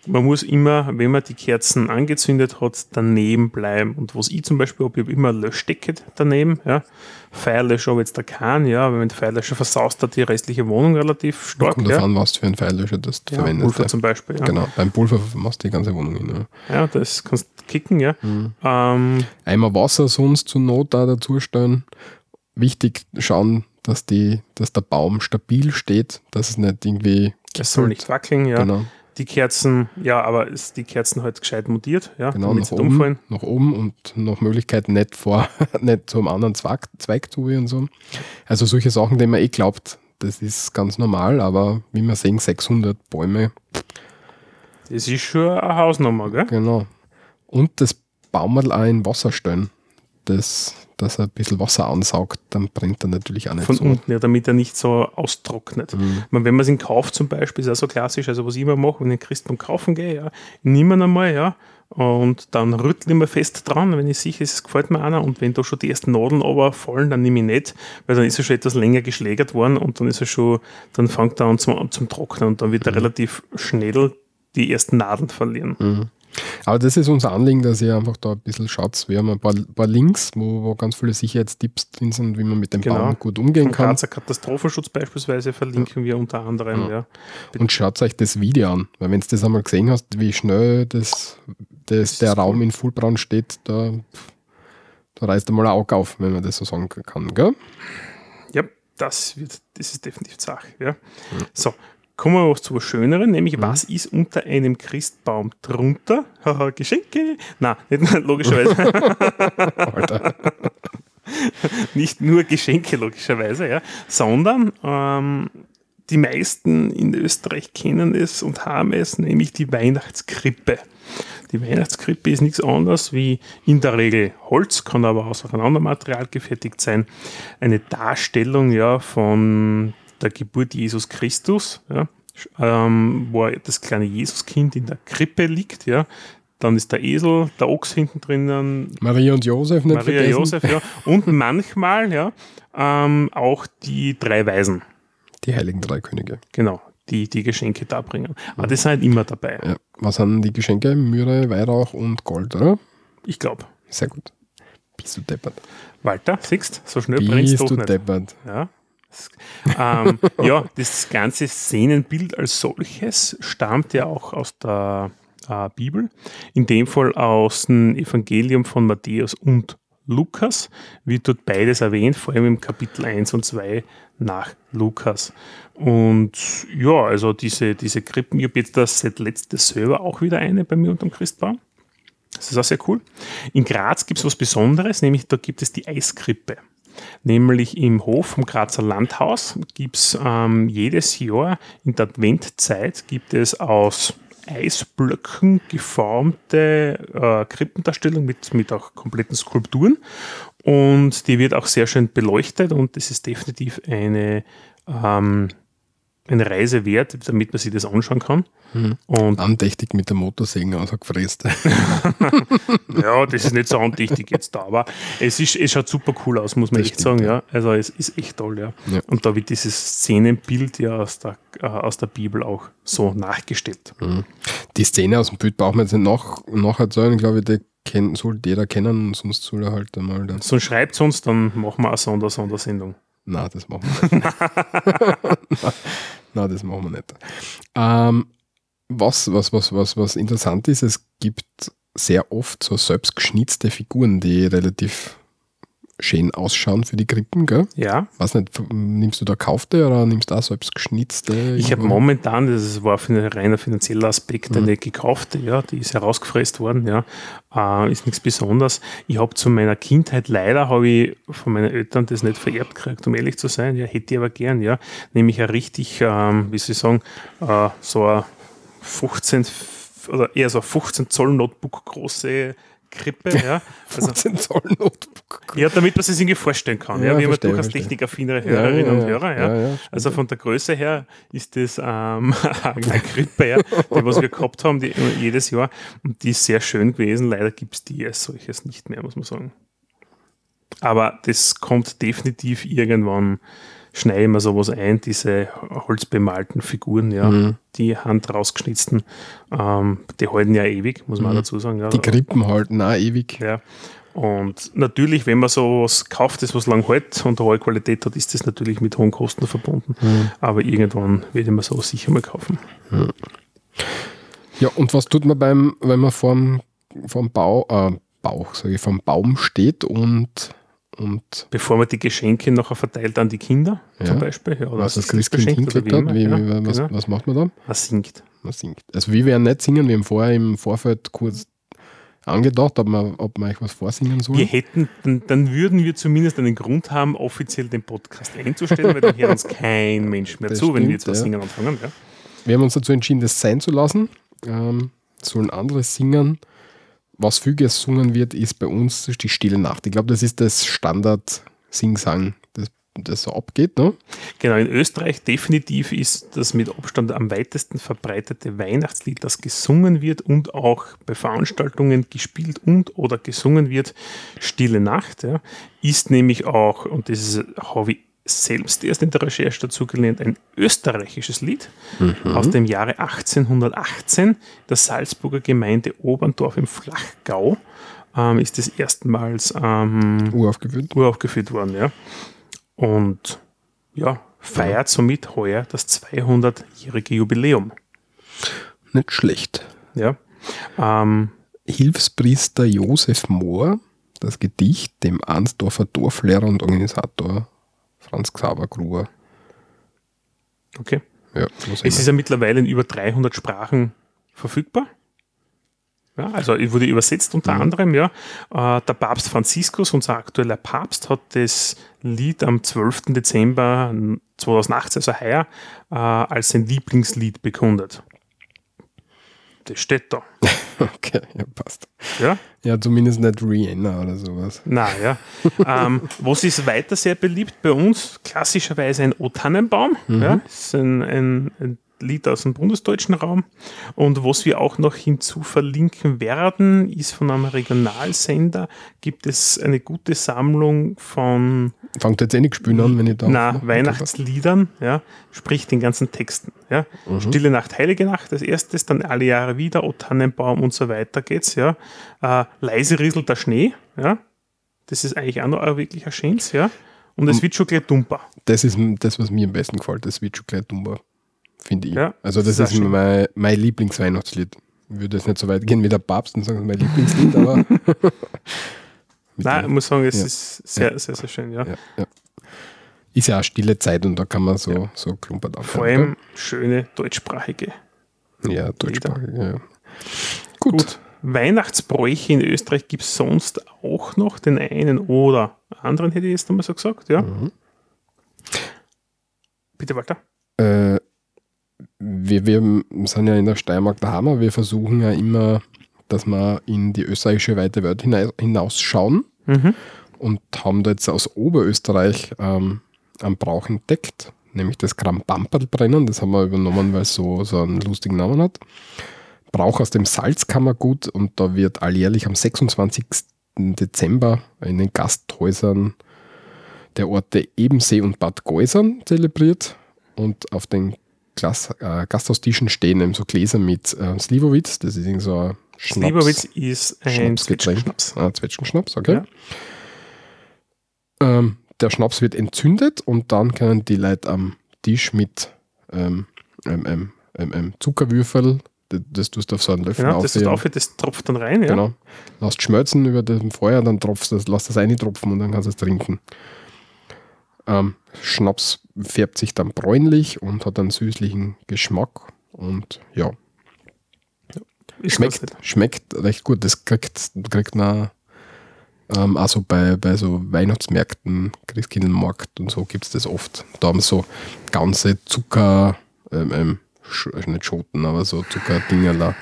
man muss immer, wenn man die Kerzen angezündet hat, daneben bleiben. Und was ich zum Beispiel habe, ich habe immer Löschdecke daneben. Ja. Feuerlöscher habe jetzt da keinen, ja, aber wenn Feuerlöscher versaust, hat die restliche Wohnung relativ stark. Kommt ja. davon, was für ein Feuerlöscher das ja, verwendest. Pulver zum Beispiel. Ja. Genau, beim Pulver machst du die ganze Wohnung hin. Ja, ja das kannst du kicken, ja. Mhm. Ähm, Einmal Wasser sonst zur Not da dazustellen. Wichtig schauen, dass, die, dass der Baum stabil steht, dass es nicht irgendwie. Es soll nicht wackeln, ja. Genau die Kerzen, ja, aber ist die Kerzen halt gescheit montiert, ja, genau, nach oben, umfallen. nach oben und nach Möglichkeit nicht vor, nicht zum anderen Zweig, Zweig zu und so. Also solche Sachen, die man eh glaubt, das ist ganz normal, aber wie wir sehen, 600 Bäume. Das ist schon eine Hausnummer, gell? Genau. Und das Baumerl auch in Wasser stellen. Das dass er ein bisschen Wasser ansaugt, dann brennt er natürlich auch nicht Von so. unten, ja, damit er nicht so austrocknet. Mhm. Meine, wenn man es in kauft zum Beispiel, ist auch so klassisch, also was ich immer mache, wenn ich Christbaum kaufen gehe, ja, nehme ihn einmal, ja, und dann rüttle ich mir fest dran, wenn ich sicher es gefällt mir einer und wenn da schon die ersten Nadeln aber fallen, dann nehme ich nicht, weil dann ist er schon etwas länger geschlägert worden und dann ist er schon, dann fängt er an zum, zum Trocknen und dann wird er mhm. relativ schnell die ersten Nadeln verlieren. Mhm. Aber das ist unser Anliegen, dass ihr einfach da ein bisschen schaut. Wir haben ein paar, paar Links, wo, wo, ganz viele Sicherheitstipps drin sind, wie man mit dem genau. Baum gut umgehen Vom kann. Grazer Katastrophenschutz beispielsweise verlinken ja. wir unter anderem. Ja. ja. Und schaut euch das Video an, weil wenn du das einmal gesehen hast, wie schnell das, das, das der Raum cool. in Fullbrand steht, da, da reißt einmal ein Auge auf, wenn man das so sagen kann. Gell? Ja, das, wird, das ist definitiv Sache. Ja. Mhm. So, Kommen wir zu was Schöneren, nämlich mhm. was ist unter einem Christbaum drunter? Geschenke? Nein, nicht logischerweise. Alter. nicht nur Geschenke, logischerweise, ja, sondern ähm, die meisten in Österreich kennen es und haben es, nämlich die Weihnachtskrippe. Die Weihnachtskrippe ist nichts anderes wie in der Regel Holz, kann aber auch aus einem anderen Material gefertigt sein. Eine Darstellung ja, von der Geburt Jesus Christus, ja, ähm, wo das kleine Jesuskind in der Krippe liegt, ja. Dann ist der Esel, der Ochs hinten drinnen. Maria und Josef nicht Maria vergessen. Josef, ja. Und manchmal, ja, ähm, auch die drei Weisen. Die heiligen drei Könige. Genau, die die Geschenke darbringen. Aber das sind halt immer dabei. Ja. Was sind die Geschenke? Myrrhe, Weihrauch und Gold, oder? Ich glaube. Sehr gut. Bist du deppert. Walter, siehst so schnell brennst Bist du du nicht. deppert. Ja. Ähm, ja, das ganze Szenenbild als solches stammt ja auch aus der äh, Bibel, in dem Fall aus dem Evangelium von Matthäus und Lukas, wird dort beides erwähnt, vor allem im Kapitel 1 und 2 nach Lukas. Und ja, also diese, diese Krippen, ich habe jetzt das seit letztes selber auch wieder eine bei mir unterm Christbaum. Das ist auch sehr cool. In Graz gibt es was Besonderes, nämlich da gibt es die Eiskrippe. Nämlich im Hof vom Grazer Landhaus gibt es ähm, jedes Jahr in der Adventzeit gibt es aus Eisblöcken geformte äh, Krippendarstellung mit, mit auch kompletten Skulpturen. Und die wird auch sehr schön beleuchtet und das ist definitiv eine, ähm, eine Reise wert, damit man sich das anschauen kann. Und Andächtig mit der Motorsäge ausgefräst. Ja, das ist nicht so andächtig jetzt da, aber es, ist, es schaut super cool aus, muss man Das echt stimmt, sagen. Ja. Also es ist echt toll, ja. Ja. Und da wird dieses Szenenbild ja aus der, äh, aus der Bibel auch so nachgestellt. Die Szene aus dem Bild braucht man jetzt nicht nach, nacherzählen. Ich glaube, die kennt, sollte jeder kennen, sonst soll er halt einmal das. So schreibt uns, dann machen wir eine Sonder Sondersendung. Nein, das machen wir nicht. Nein, das machen wir nicht. Ähm, was, was, was, was, was interessant ist, es gibt sehr oft so selbstgeschnitzte Figuren, die relativ schön ausschauen für die Krippen, gell? Ja, Weiß nicht, nimmst du da kaufte oder nimmst du auch selbstgeschnitzte? ich habe momentan, das war für ein reiner finanzieller Aspekt, eine gekaufte, ja, die ist herausgefräst worden, ja, äh, ist nichts Besonderes. Ich habe zu meiner Kindheit leider, habe ich von meinen Eltern das nicht vererbt gekriegt, um ehrlich zu sein, ja, hätte ich aber gern, ja, nämlich ein richtig, ähm, wie soll ich sagen, äh, so ein 15 oder eher so ein 15 Zoll Notebook große Krippe, ja, also 15 Zoll Notebook. ja, damit man sich irgendwie vorstellen kann. Ja, Ja, wir haben ja durchaus technikaffinere Hörerinnen ja, und. Hörer. Ja. Also von der Größe her ist das ähm, eine Krippe, ja, die was wir gehabt haben die, jedes Jahr. Und die ist sehr schön gewesen. Leider gibt es die als solches nicht mehr, muss man sagen. Aber das kommt definitiv irgendwann, schneide ich mir sowas ein, diese holzbemalten Figuren, ja, Mhm. die hand rausgeschnitzten, ähm, die halten ja ewig, muss man auch dazu sagen. Ja. Mhm. Die Krippen halten auch ewig. Ja. Und natürlich, wenn man sowas kauft, das was lang hält und eine hohe Qualität hat, ist das natürlich mit hohen Kosten verbunden. Aber irgendwann werde ich mir so sicher mal kaufen. Ja, und was tut man beim, wenn man vorm, vorm Bau, äh, Bauch, sage ich, vom Baum steht und, und Bevor man die Geschenke nachher verteilt an die Kinder, Ja. zum Beispiel. Ja, oder was das Christkind hingekriegt hat, wie, ja, was, genau. was macht man da? Man singt. Man singt. Also wir werden nicht singen, wir haben vorher im Vorfeld kurz angedacht, ob man, ob man euch was vorsingen soll. Wir hätten, dann, dann würden wir zumindest einen Grund haben, offiziell den Podcast einzustellen, weil dann hört uns kein Mensch mehr Das zu, wenn wir stimmt, jetzt was singen anfangen. Wir haben uns dazu entschieden, das sein zu lassen. Ähm, sollen andere singen. Was viel gesungen wird, ist bei uns die Stille Nacht. Ich glaube, das ist das Standard-Singsang, das, das so abgeht. Ne? Genau, in Österreich definitiv ist das mit Abstand am weitesten verbreitete Weihnachtslied, das gesungen wird und auch bei Veranstaltungen gespielt und oder gesungen wird. Stille Nacht ja, ist nämlich auch, und das ist, habe ich selbst erst in der Recherche dazu gelernt, ein österreichisches Lied aus dem Jahre 1818 der Salzburger Gemeinde Oberndorf im Flachgau. Ähm, ist das erstmals ähm, Uraufgeführt. uraufgeführt worden, ja. Und ja, feiert somit heuer das 200-jährige Jubiläum. Nicht schlecht. Ja. Ähm, Hilfspriester Josef Mohr, das Gedicht dem Arnsdorfer Dorflehrer und Organisator Franz Xaver Gruber. okay. Ja, Es ist ja mittlerweile in über 300 Sprachen verfügbar. Ja, also wurde übersetzt unter anderem, ja. Äh, der Papst Franziskus, unser aktueller Papst, hat das Lied am 12. Dezember 2018, also heuer, äh, als sein Lieblingslied bekundet. Das steht da. Okay, ja, passt. Ja, Ja, zumindest nicht Rihanna oder sowas. na ja. ähm, was ist weiter sehr beliebt bei uns? Klassischerweise ein O Tannenbaum. Ja, das ist ein, ein, ein Lied aus dem bundesdeutschen Raum. Und was wir auch noch hinzu verlinken werden, ist von einem Regionalsender, gibt es eine gute Sammlung von Fangt jetzt eh nicht spielen an, wenn ich da. na, Weihnachtsliedern, ja, sprich den ganzen Texten. Ja. Stille Nacht, Heilige Nacht als erstes, dann alle Jahre wieder, O Tannenbaum und so weiter geht's, ja. Äh, leise rieselt der Schnee, ja. Das ist eigentlich auch noch ein wirklicher Schins, ja. Und es wird schon gleich dumper. Das ist das, was mir am besten gefällt. Das wird schon gleich dummer, finde ich. Ja, also, das, das ist ist mein, mein Lieblingsweihnachtslied. Ich würde jetzt nicht so weit gehen wie der Papst und sagen, mein Lieblingslied, aber. Nein, ich muss sagen, es Ja. ist sehr, sehr, sehr schön, ja. ja, ja. Ist ja auch stille Zeit und da kann man so, so klumpert anfangen. Vor allem schöne deutschsprachige. Ja, deutschsprachig, ja. Gut. Gut. Weihnachtsbräuche in Österreich gibt es sonst auch noch den einen oder anderen, hätte ich jetzt einmal so gesagt, ja. Mhm. Bitte, Walter. Äh, wir, wir sind ja in der Steiermark daheim, aber wir versuchen ja immer, dass wir in die österreichische weite Welt hina- hinausschauen Mhm. und haben da jetzt aus Oberösterreich ähm, einen Brauch entdeckt, nämlich das Krambamperlbrennen. Das haben wir übernommen, weil es so, so einen lustigen Namen hat. Brauch aus dem Salzkammergut und da wird alljährlich am 26. Dezember in den Gasthäusern der Orte Ebensee und Bad Geusern zelebriert und auf den äh, Gasthaustischen stehen eben so Gläser mit äh, Slivovitz, das ist so ein Schnaps. Slivovitz ist ein. Zwetschgenschnaps. Ah, Zwetschgenschnaps, okay. Ja. Ähm, der Schnaps wird entzündet und dann können die Leute am Tisch mit ähm, ähm, ähm, ähm, ähm, Zuckerwürfel, das, das tust du auf so einen Löffel Genau, das ist auf, das tropft dann rein, ja. Genau. Lasst schmelzen über dem Feuer, dann tropfst das, lass das eintropfen und dann kannst du es trinken. Ähm, Schnaps färbt sich dann bräunlich und hat einen süßlichen Geschmack und ja, schmeckt, das schmeckt recht gut. Das kriegt, kriegt man ähm, also bei, bei so Weihnachtsmärkten, Christkindlmarkt und so gibt es das oft. Da haben so ganze Zucker, ähm, ähm, Sch nicht Schoten, aber so Zuckerdingerler,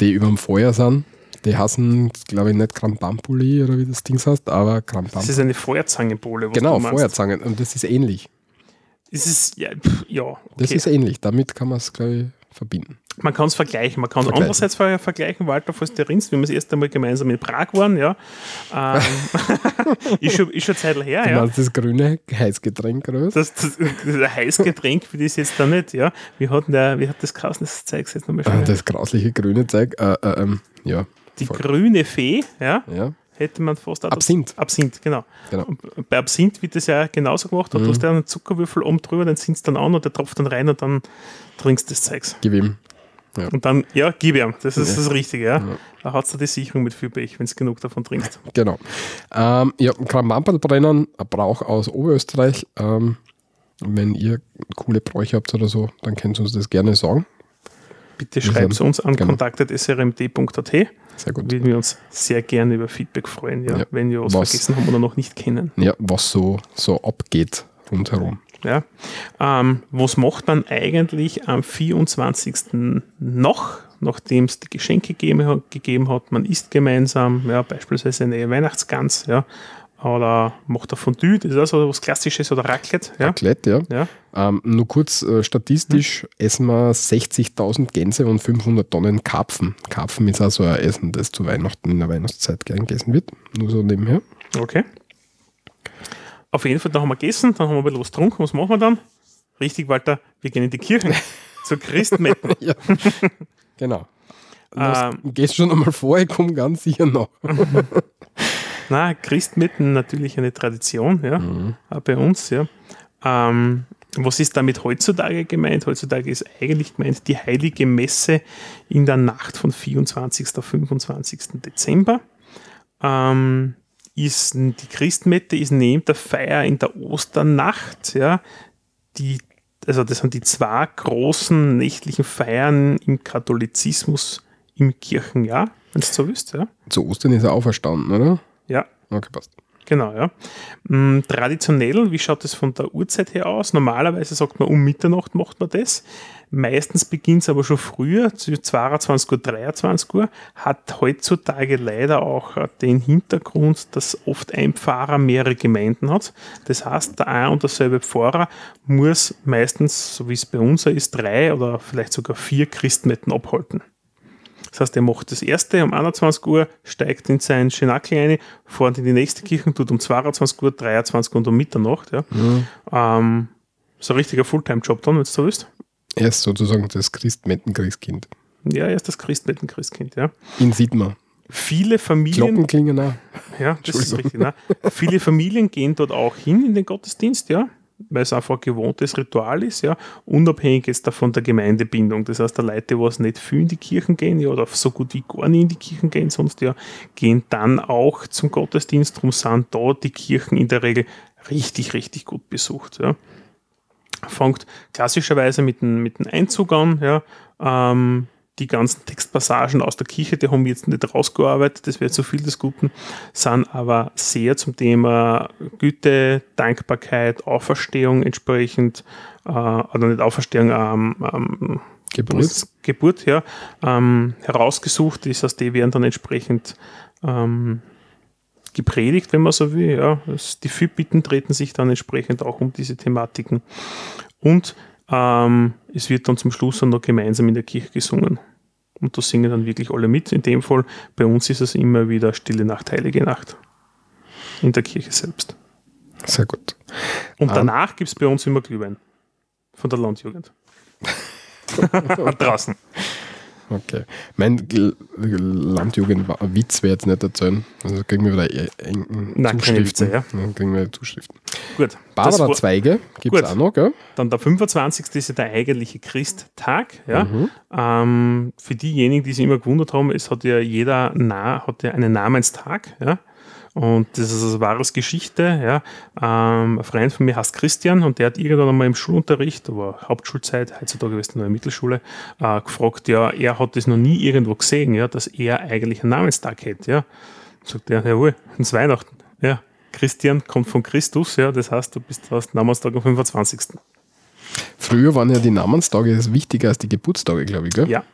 die über dem Feuer sind. Die heißen, glaube ich, nicht Krambambuli oder wie das Ding heißt, aber Das Krambambuli. ist eine Feuerzangenbowle. Genau. Feuerzangen. Und das ist ähnlich. Es ist, ja, pff, ja okay. Das ist ähnlich. Damit kann man es, glaube ich, verbinden. Man kann es vergleichen. Man kann es andererseits ver vergleichen, Walter, falls du erinnerst, wie wir das erste Mal gemeinsam in Prag waren, ja. Ähm, ist, schon, ist schon Zeit her, Du ja. das grüne Heißgetränk oder? Das, das, das Heißgetränk für das jetzt da nicht, ja. Wir hatten der, wie hat das geheißen, das zeig jetzt nochmal Ah, schnell. das grausliche grüne Zeug. Äh, äh, ähm, ja. Die voll. grüne Fee, ja, ja. hätte man fast Absinth. Absinth, genau. Genau. Bei Absinth wird das ja genauso gemacht. Da Mhm. tust du einen Zuckerwürfel oben drüber, dann sind dann an und der tropft dann rein und dann trinkst du das Zeugs. Gib ihm. Und dann, ja, gib ihm. Das ist Ja. das Richtige, ja. Da hat du die Sicherung mit viel Pech, wenn du genug davon trinkst. Genau. Ähm, ja, Kramamperlbrennen, ein Brauch aus Oberösterreich. Ähm, wenn ihr coole Bräuche habt oder so, dann könnt ihr uns das gerne sagen. Bitte schreibt sind- uns an genau. kontakt.srmd.at. Sehr gut. Würden wir uns sehr gerne über Feedback freuen, ja, Ja. wenn wir was, Was- vergessen haben oder noch nicht kennen. Ja, was so, so abgeht rundherum. Ja. Ähm, was macht man eigentlich am 24. noch, nachdem es die Geschenke gegeben hat, gegeben hat? Man isst gemeinsam, ja, beispielsweise eine Weihnachtsgans, ja, oder macht ein Fondue, das ist also was Klassisches, oder Raclette, ja. Raclette, ja. ja. Ähm, nur kurz äh, statistisch essen wir 60.000 Gänse und 500 Tonnen Karpfen. Karpfen ist also ein Essen, das zu Weihnachten in der Weihnachtszeit gern gegessen wird. Nur so nebenher. Okay. Auf jeden Fall, da haben wir gegessen, dann haben wir ein bisschen was getrunken. Was machen wir dann? Richtig, Walter, wir gehen in die Kirche zur Christmetten. ja. genau. Ähm. Gehst schon einmal vor, ich komme ganz sicher noch. Na, Christmetten natürlich eine Tradition, ja, Mhm. auch bei uns, ja. Ähm, was ist damit heutzutage gemeint? Heutzutage ist eigentlich gemeint die heilige Messe in der Nacht von 24. auf 25. Dezember. Ähm, ist die Christmette ist neben der Feier in der Osternacht, ja, die, also das sind die zwei großen nächtlichen Feiern im Katholizismus im Kirchenjahr, wenn du so willst, ja. Zu Ostern ist er auferstanden, oder? Ja, Okay, passt. Genau, ja. Mm, traditionell, wie schaut das von der Uhrzeit her aus? Normalerweise sagt man, um Mitternacht macht man das. Meistens beginnt es aber schon früher, zu 22 Uhr, 23 Uhr. Hat heutzutage leider auch den Hintergrund, dass oft ein Pfarrer mehrere Gemeinden hat. Das heißt, der ein und derselbe Pfarrer muss meistens, so wie es bei uns ist, drei oder vielleicht sogar vier Christmetten abhalten. Das heißt, er macht das erste um 21 Uhr, steigt in sein Schenackel rein, fährt in die nächste Kirche, tut um 22 Uhr, 23 Uhr und um Mitternacht. Ja. Mhm. Ähm, so ein richtiger Fulltime-Job dann, wenn du so willst. Er ist sozusagen das Christmetten-Christkind. Ja, er ist das Christmetten-Christkind, ja. Ihn sieht man. Viele Familien. Glocken klingen auch. Ja, das ist richtig. Ne? Viele Familien gehen dort auch hin in den Gottesdienst, ja weil es einfach ein gewohntes Ritual ist, ja, unabhängig jetzt davon der Gemeindebindung. Das heißt, der Leute, die nicht viel in die Kirchen gehen, ja, oder so gut wie gar nie in die Kirchen gehen, sonst ja, gehen dann auch zum Gottesdienst, darum sind da die Kirchen in der Regel richtig, richtig gut besucht, ja. Fängt klassischerweise mit dem, mit dem Einzug an, ja, ähm, die ganzen Textpassagen aus der Kirche, die haben wir jetzt nicht rausgearbeitet, das wäre zu viel des Guten, sind aber sehr zum Thema Güte, Dankbarkeit, Auferstehung entsprechend, äh, oder nicht Auferstehung, ähm, ähm, Geburt. Geburt, ja, ähm, herausgesucht ist, aus die werden dann entsprechend ähm, gepredigt, wenn man so will. Ja. Die Fürbitten treten sich dann entsprechend auch um diese Thematiken. Und ähm, es wird dann zum Schluss dann noch gemeinsam in der Kirche gesungen. Und da singen dann wirklich alle mit. In dem Fall, bei uns ist es immer wieder Stille Nacht, Heilige Nacht. In der Kirche selbst. Sehr gut. Und um, danach gibt es bei uns immer Glühwein. Von der Landjugend. Draußen. Okay. Mein Landjugendwitz wäre jetzt nicht erzählen. Also kriegen wir wieder e- engen Nein, Zuschriften. Witze, ja. Dann kriegen wir Zuschriften. Gut. Barbara Zweige gibt es auch noch, gell? Dann der 25. ist ja der eigentliche Christtag. Ja? Mhm. Ähm, für diejenigen, die sich immer gewundert haben, es hat ja jeder Na hat ja einen Namenstag. Ja? Und das ist eine wahre Geschichte. Ja. Ähm, ein Freund von mir heißt Christian und der hat irgendwann einmal im Schulunterricht, aber Hauptschulzeit, heutzutage ist er noch in der Mittelschule, äh, gefragt, ja, er hat das noch nie irgendwo gesehen, ja, dass er eigentlich einen Namenstag hätte. Ja. Sagt er, jawohl, ins Weihnachten. Ja. Christian kommt von Christus, ja, das heißt, du bist hast Namenstag am 25. Früher waren ja die Namenstage wichtiger als die Geburtstage, glaube ich, gell? Ja,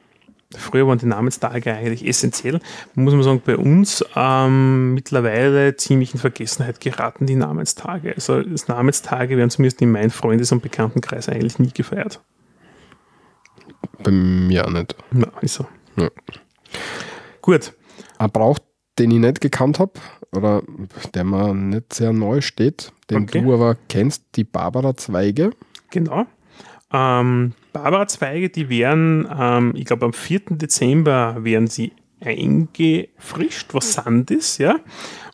Früher waren die Namenstage eigentlich essentiell. Muss man sagen, bei uns ähm, mittlerweile ziemlich in Vergessenheit geraten die Namenstage. Also das Namenstage werden zumindest in meinem Freundes- und Bekanntenkreis eigentlich nie gefeiert. Bei mir auch nicht. Na, ist so. Ja. Gut. Ein Brauch, den ich nicht gekannt habe, oder der mir nicht sehr neu steht, den okay. du aber kennst, die Barbara-Zweige. Genau. Ähm, Barbara-Zweige, die werden, ähm, ich glaube am 4. Dezember werden sie eingefrischt. Was sind das? Ja?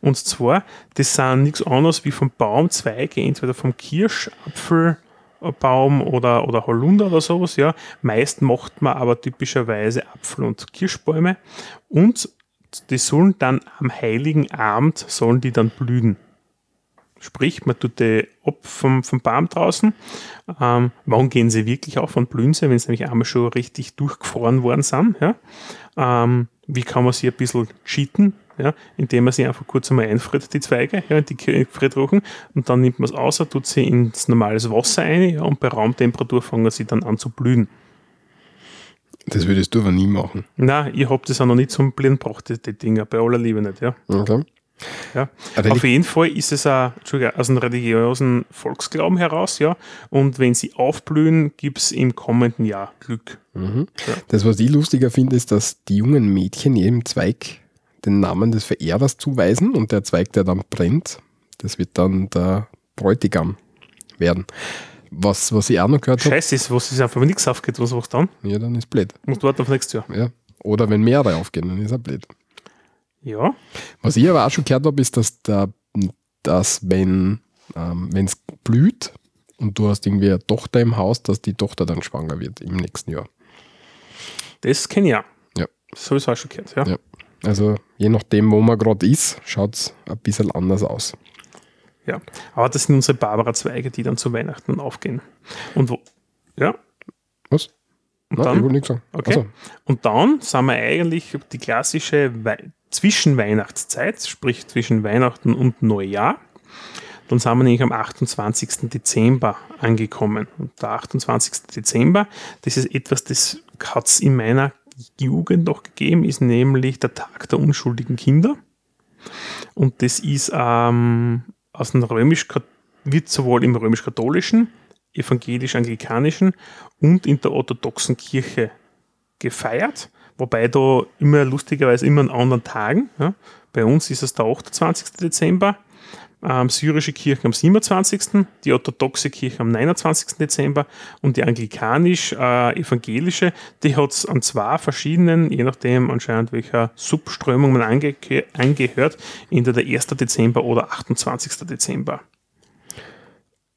Und zwar, das sind nichts anderes wie vom Baumzweige, entweder vom Kirschapfelbaum oder, oder Holunder oder sowas. Ja? Meist macht man aber typischerweise Apfel- und Kirschbäume. Und die sollen dann am heiligen Abend, sollen die dann blühen. Sprich, man tut die ab vom, vom Baum draußen. Ähm, wann gehen sie wirklich auf und blühen sie, wenn sie nämlich einmal schon richtig durchgefroren worden sind? Ja? Ähm, wie kann man sie ein bisschen cheaten? Ja, indem man sie einfach kurz einmal einfriert, die Zweige, ja, die Gefriertruchen, und dann nimmt man es aus, tut sie ins normales Wasser ein, ja, und bei Raumtemperatur fangen sie dann an zu blühen. Das würdest du aber nie machen. Nein, ich habe das auch noch nicht zum Blühen gebracht, die, die Dinger, bei aller Liebe nicht, ja. Okay. Ja. Auf jeden Fall ist es auch, aus einem religiösen Volksglauben heraus, ja. Und wenn sie aufblühen, gibt es im kommenden Jahr Glück. Mhm. Ja. Das, was ich lustiger finde, ist, dass die jungen Mädchen jedem Zweig den Namen des Verehrers zuweisen und der Zweig, der dann brennt, das wird dann der Bräutigam werden. Was, was ich auch noch gehört habe. Scheiße, ist, was ist einfach, wenn nichts aufgeht, was machst du dann? Ja, dann ist blöd. Musst du warten auf nächstes Jahr. Ja. Oder wenn mehrere aufgehen, dann ist er blöd. Ja. Was ich aber auch schon gehört habe, ist, dass, der, dass wenn ähm, es blüht und du hast irgendwie eine Tochter im Haus, dass die Tochter dann schwanger wird im nächsten Jahr. Das kenne ich auch. Ja. Das habe ich auch schon gehört, ja. ja. Also je nachdem, wo man gerade ist, schaut es ein bisschen anders aus. Ja, aber das sind unsere Barbara-Zweige, die dann zu Weihnachten aufgehen. Und wo, ja. Was? Und Nein, dann, ich nichts sagen. Okay. Also. Und dann sind wir eigentlich die klassische Zwischenweihnachtszeit, sprich zwischen Weihnachten und Neujahr. Dann sind wir nämlich am 28. Dezember angekommen. Und der 28. Dezember, das ist etwas, das hat es in meiner Jugend noch gegeben, ist nämlich der Tag der unschuldigen Kinder. Und das ist ähm, aus dem römisch wird sowohl im römisch-katholischen, evangelisch-anglikanischen und in der orthodoxen Kirche gefeiert, wobei da immer lustigerweise immer an anderen Tagen. Ja. Bei uns ist es der 28. Dezember, ähm, syrische Kirche am 27., die orthodoxe Kirche am 29. Dezember und die anglikanisch-evangelische, äh, die hat es an zwei verschiedenen, je nachdem anscheinend welcher Subströmung man ange angehört, entweder der 1. Dezember oder 28. Dezember.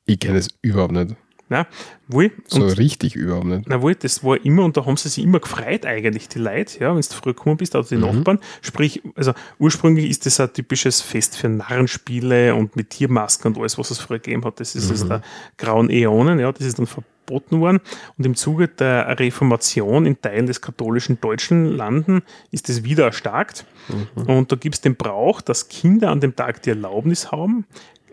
Ich kenne es überhaupt nicht. Na, wohl. So richtig überhaupt nicht. Na wohl, das war immer, und da haben sie sich immer gefreut eigentlich, die Leute, ja, wenn du früh gekommen bist, also die mhm. Nachbarn. Sprich, also ursprünglich ist das ein typisches Fest für Narrenspiele und mit Tiermasken und alles, was es früher gegeben hat. Das ist mhm. aus der grauen Äonen, ja, das ist dann verboten worden. Und im Zuge der Reformation in Teilen des katholischen deutschen Landen ist das wieder erstarkt. Mhm. Und da gibt es den Brauch, dass Kinder an dem Tag die Erlaubnis haben,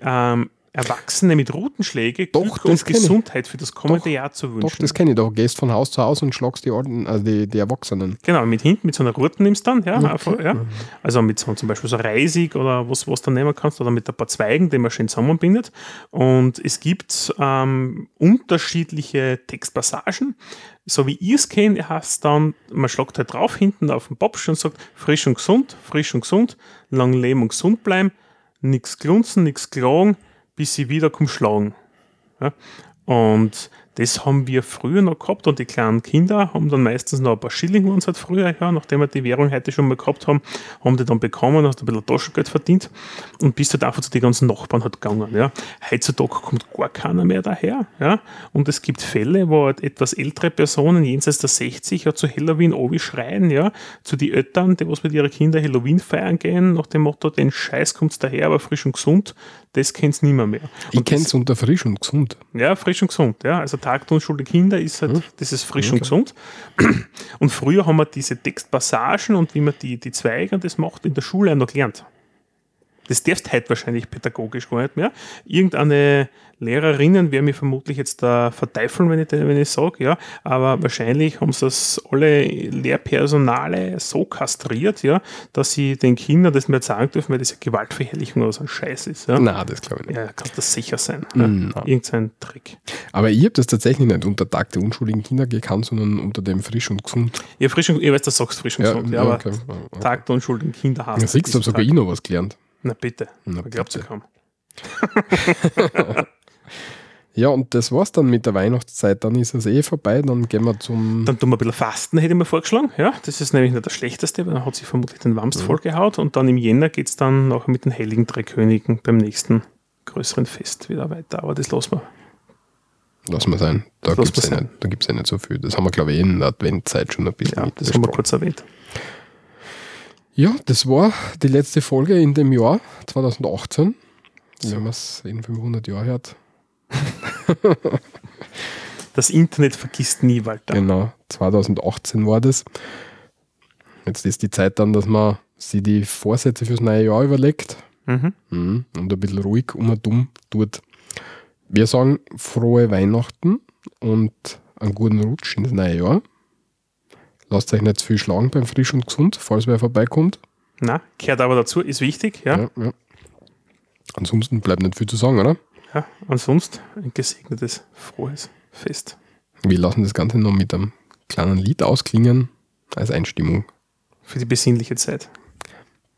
ähm, Erwachsene mit Rutenschläge doch, Glück und Gesundheit für das kommende doch, Jahr zu wünschen. Doch, das kenne ich doch. Gehst von Haus zu Haus und schlagst die, Orden, also die, die Erwachsenen. Genau, mit hinten, mit so einer Ruten nimmst du dann, ja, okay. ja. Also mit so zum Beispiel so Reisig oder was, was du nehmen kannst oder mit ein paar Zweigen, die man schön zusammenbindet. Und es gibt ähm, unterschiedliche Textpassagen. So wie ich es kenne, heißt dann, man schlagt halt drauf hinten auf den Popsch und sagt, frisch und gesund, frisch und gesund, lang leben und gesund bleiben, nichts glunzen, nichts klagen, bis sie wieder kommen schlagen. Ja? Und das haben wir früher noch gehabt und die kleinen Kinder haben dann meistens noch ein paar Schilling uns halt früher, ja, nachdem wir die Währung heute schon mal gehabt haben, haben die dann bekommen, hast ein bisschen Taschengeld verdient und bist halt einfach zu den ganzen Nachbarn halt gegangen, ja. Heutzutage kommt gar keiner mehr daher, ja. Und es gibt Fälle, wo halt etwas ältere Personen jenseits der 60 ja zu Halloween obi schreien, ja, zu den Eltern, die was mit ihren Kindern Halloween feiern gehen, nach dem Motto, den Scheiß kommt's daher, aber frisch und gesund, das kennt's nimmer mehr. Und ich kenn's unter frisch und gesund. Ja, frisch und gesund, ja. Also Tag unschuldigen Kinder ist halt, hm? das ist frisch okay. und gesund. Und früher haben wir diese Textpassagen und wie man die, die Zweige und das macht in der Schule noch gelernt. Das darfst heute wahrscheinlich pädagogisch gar nicht mehr. Irgendeine Lehrerinnen werden mir vermutlich jetzt da verteifeln, wenn ich, wenn ich sage, ja, aber wahrscheinlich haben sie das alle Lehrpersonale so kastriert, ja, dass sie den Kindern das mehr sagen dürfen, weil das ja Gewaltverherrlichung oder so ein Scheiß ist. Ja. Nein, das glaube ich nicht. Ja, kann das sicher sein. Mm, ja. Irgendein Trick. Aber ich habe das tatsächlich nicht unter Tag der unschuldigen Kinder gekannt, sondern unter dem frisch und gesund. Ja, frisch und, ich weiß, du sagst frisch und ja, gesund, ja, aber okay. Tag der unschuldigen Kinder hast du. Ja, siehst du, habe sogar ich noch was gelernt. Na bitte. Na, glaubt ihr kaum. ja, und das war's dann mit der Weihnachtszeit. Dann ist es eh vorbei. Dann gehen wir zum. Dann tun wir ein bisschen Fasten, hätte ich mir vorgeschlagen. Ja, das ist nämlich nicht das Schlechteste, weil dann hat sich vermutlich den Wamst ja. vollgehaut. Und dann im Jänner geht es dann noch mit den Heiligen Drei Königen beim nächsten größeren Fest wieder weiter. Aber das lassen wir. Lass mal sein. Da gibt es ja, nicht, ja nicht so viel. Das haben wir, glaube ich, in der Adventzeit schon ein bisschen. Ja, das haben wir kurz erwähnt. Ja, das war die letzte Folge in dem Jahr 2018. So. Wenn man es in 500 Jahren hört. das Internet vergisst nie, Walter. Genau, 2018 war das. Jetzt ist die Zeit dann, dass man sich die Vorsätze fürs neue Jahr überlegt mhm. mhm. und ein bisschen ruhig um und dumm tut. Wir sagen frohe Weihnachten und einen guten Rutsch ins neue Jahr. Lasst euch nicht zu viel schlagen beim Frisch und Gesund, falls wer vorbeikommt. Na, gehört aber dazu, ist wichtig, ja. ja, ja. Ansonsten bleibt nicht viel zu sagen, oder? Ja, ansonsten ein gesegnetes, frohes Fest. Wir lassen das Ganze noch mit einem kleinen Lied ausklingen als Einstimmung. Für die besinnliche Zeit.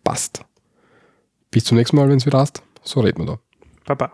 Passt. Bis zum nächsten Mal, wenn es wieder hast. So reden wir da. Baba.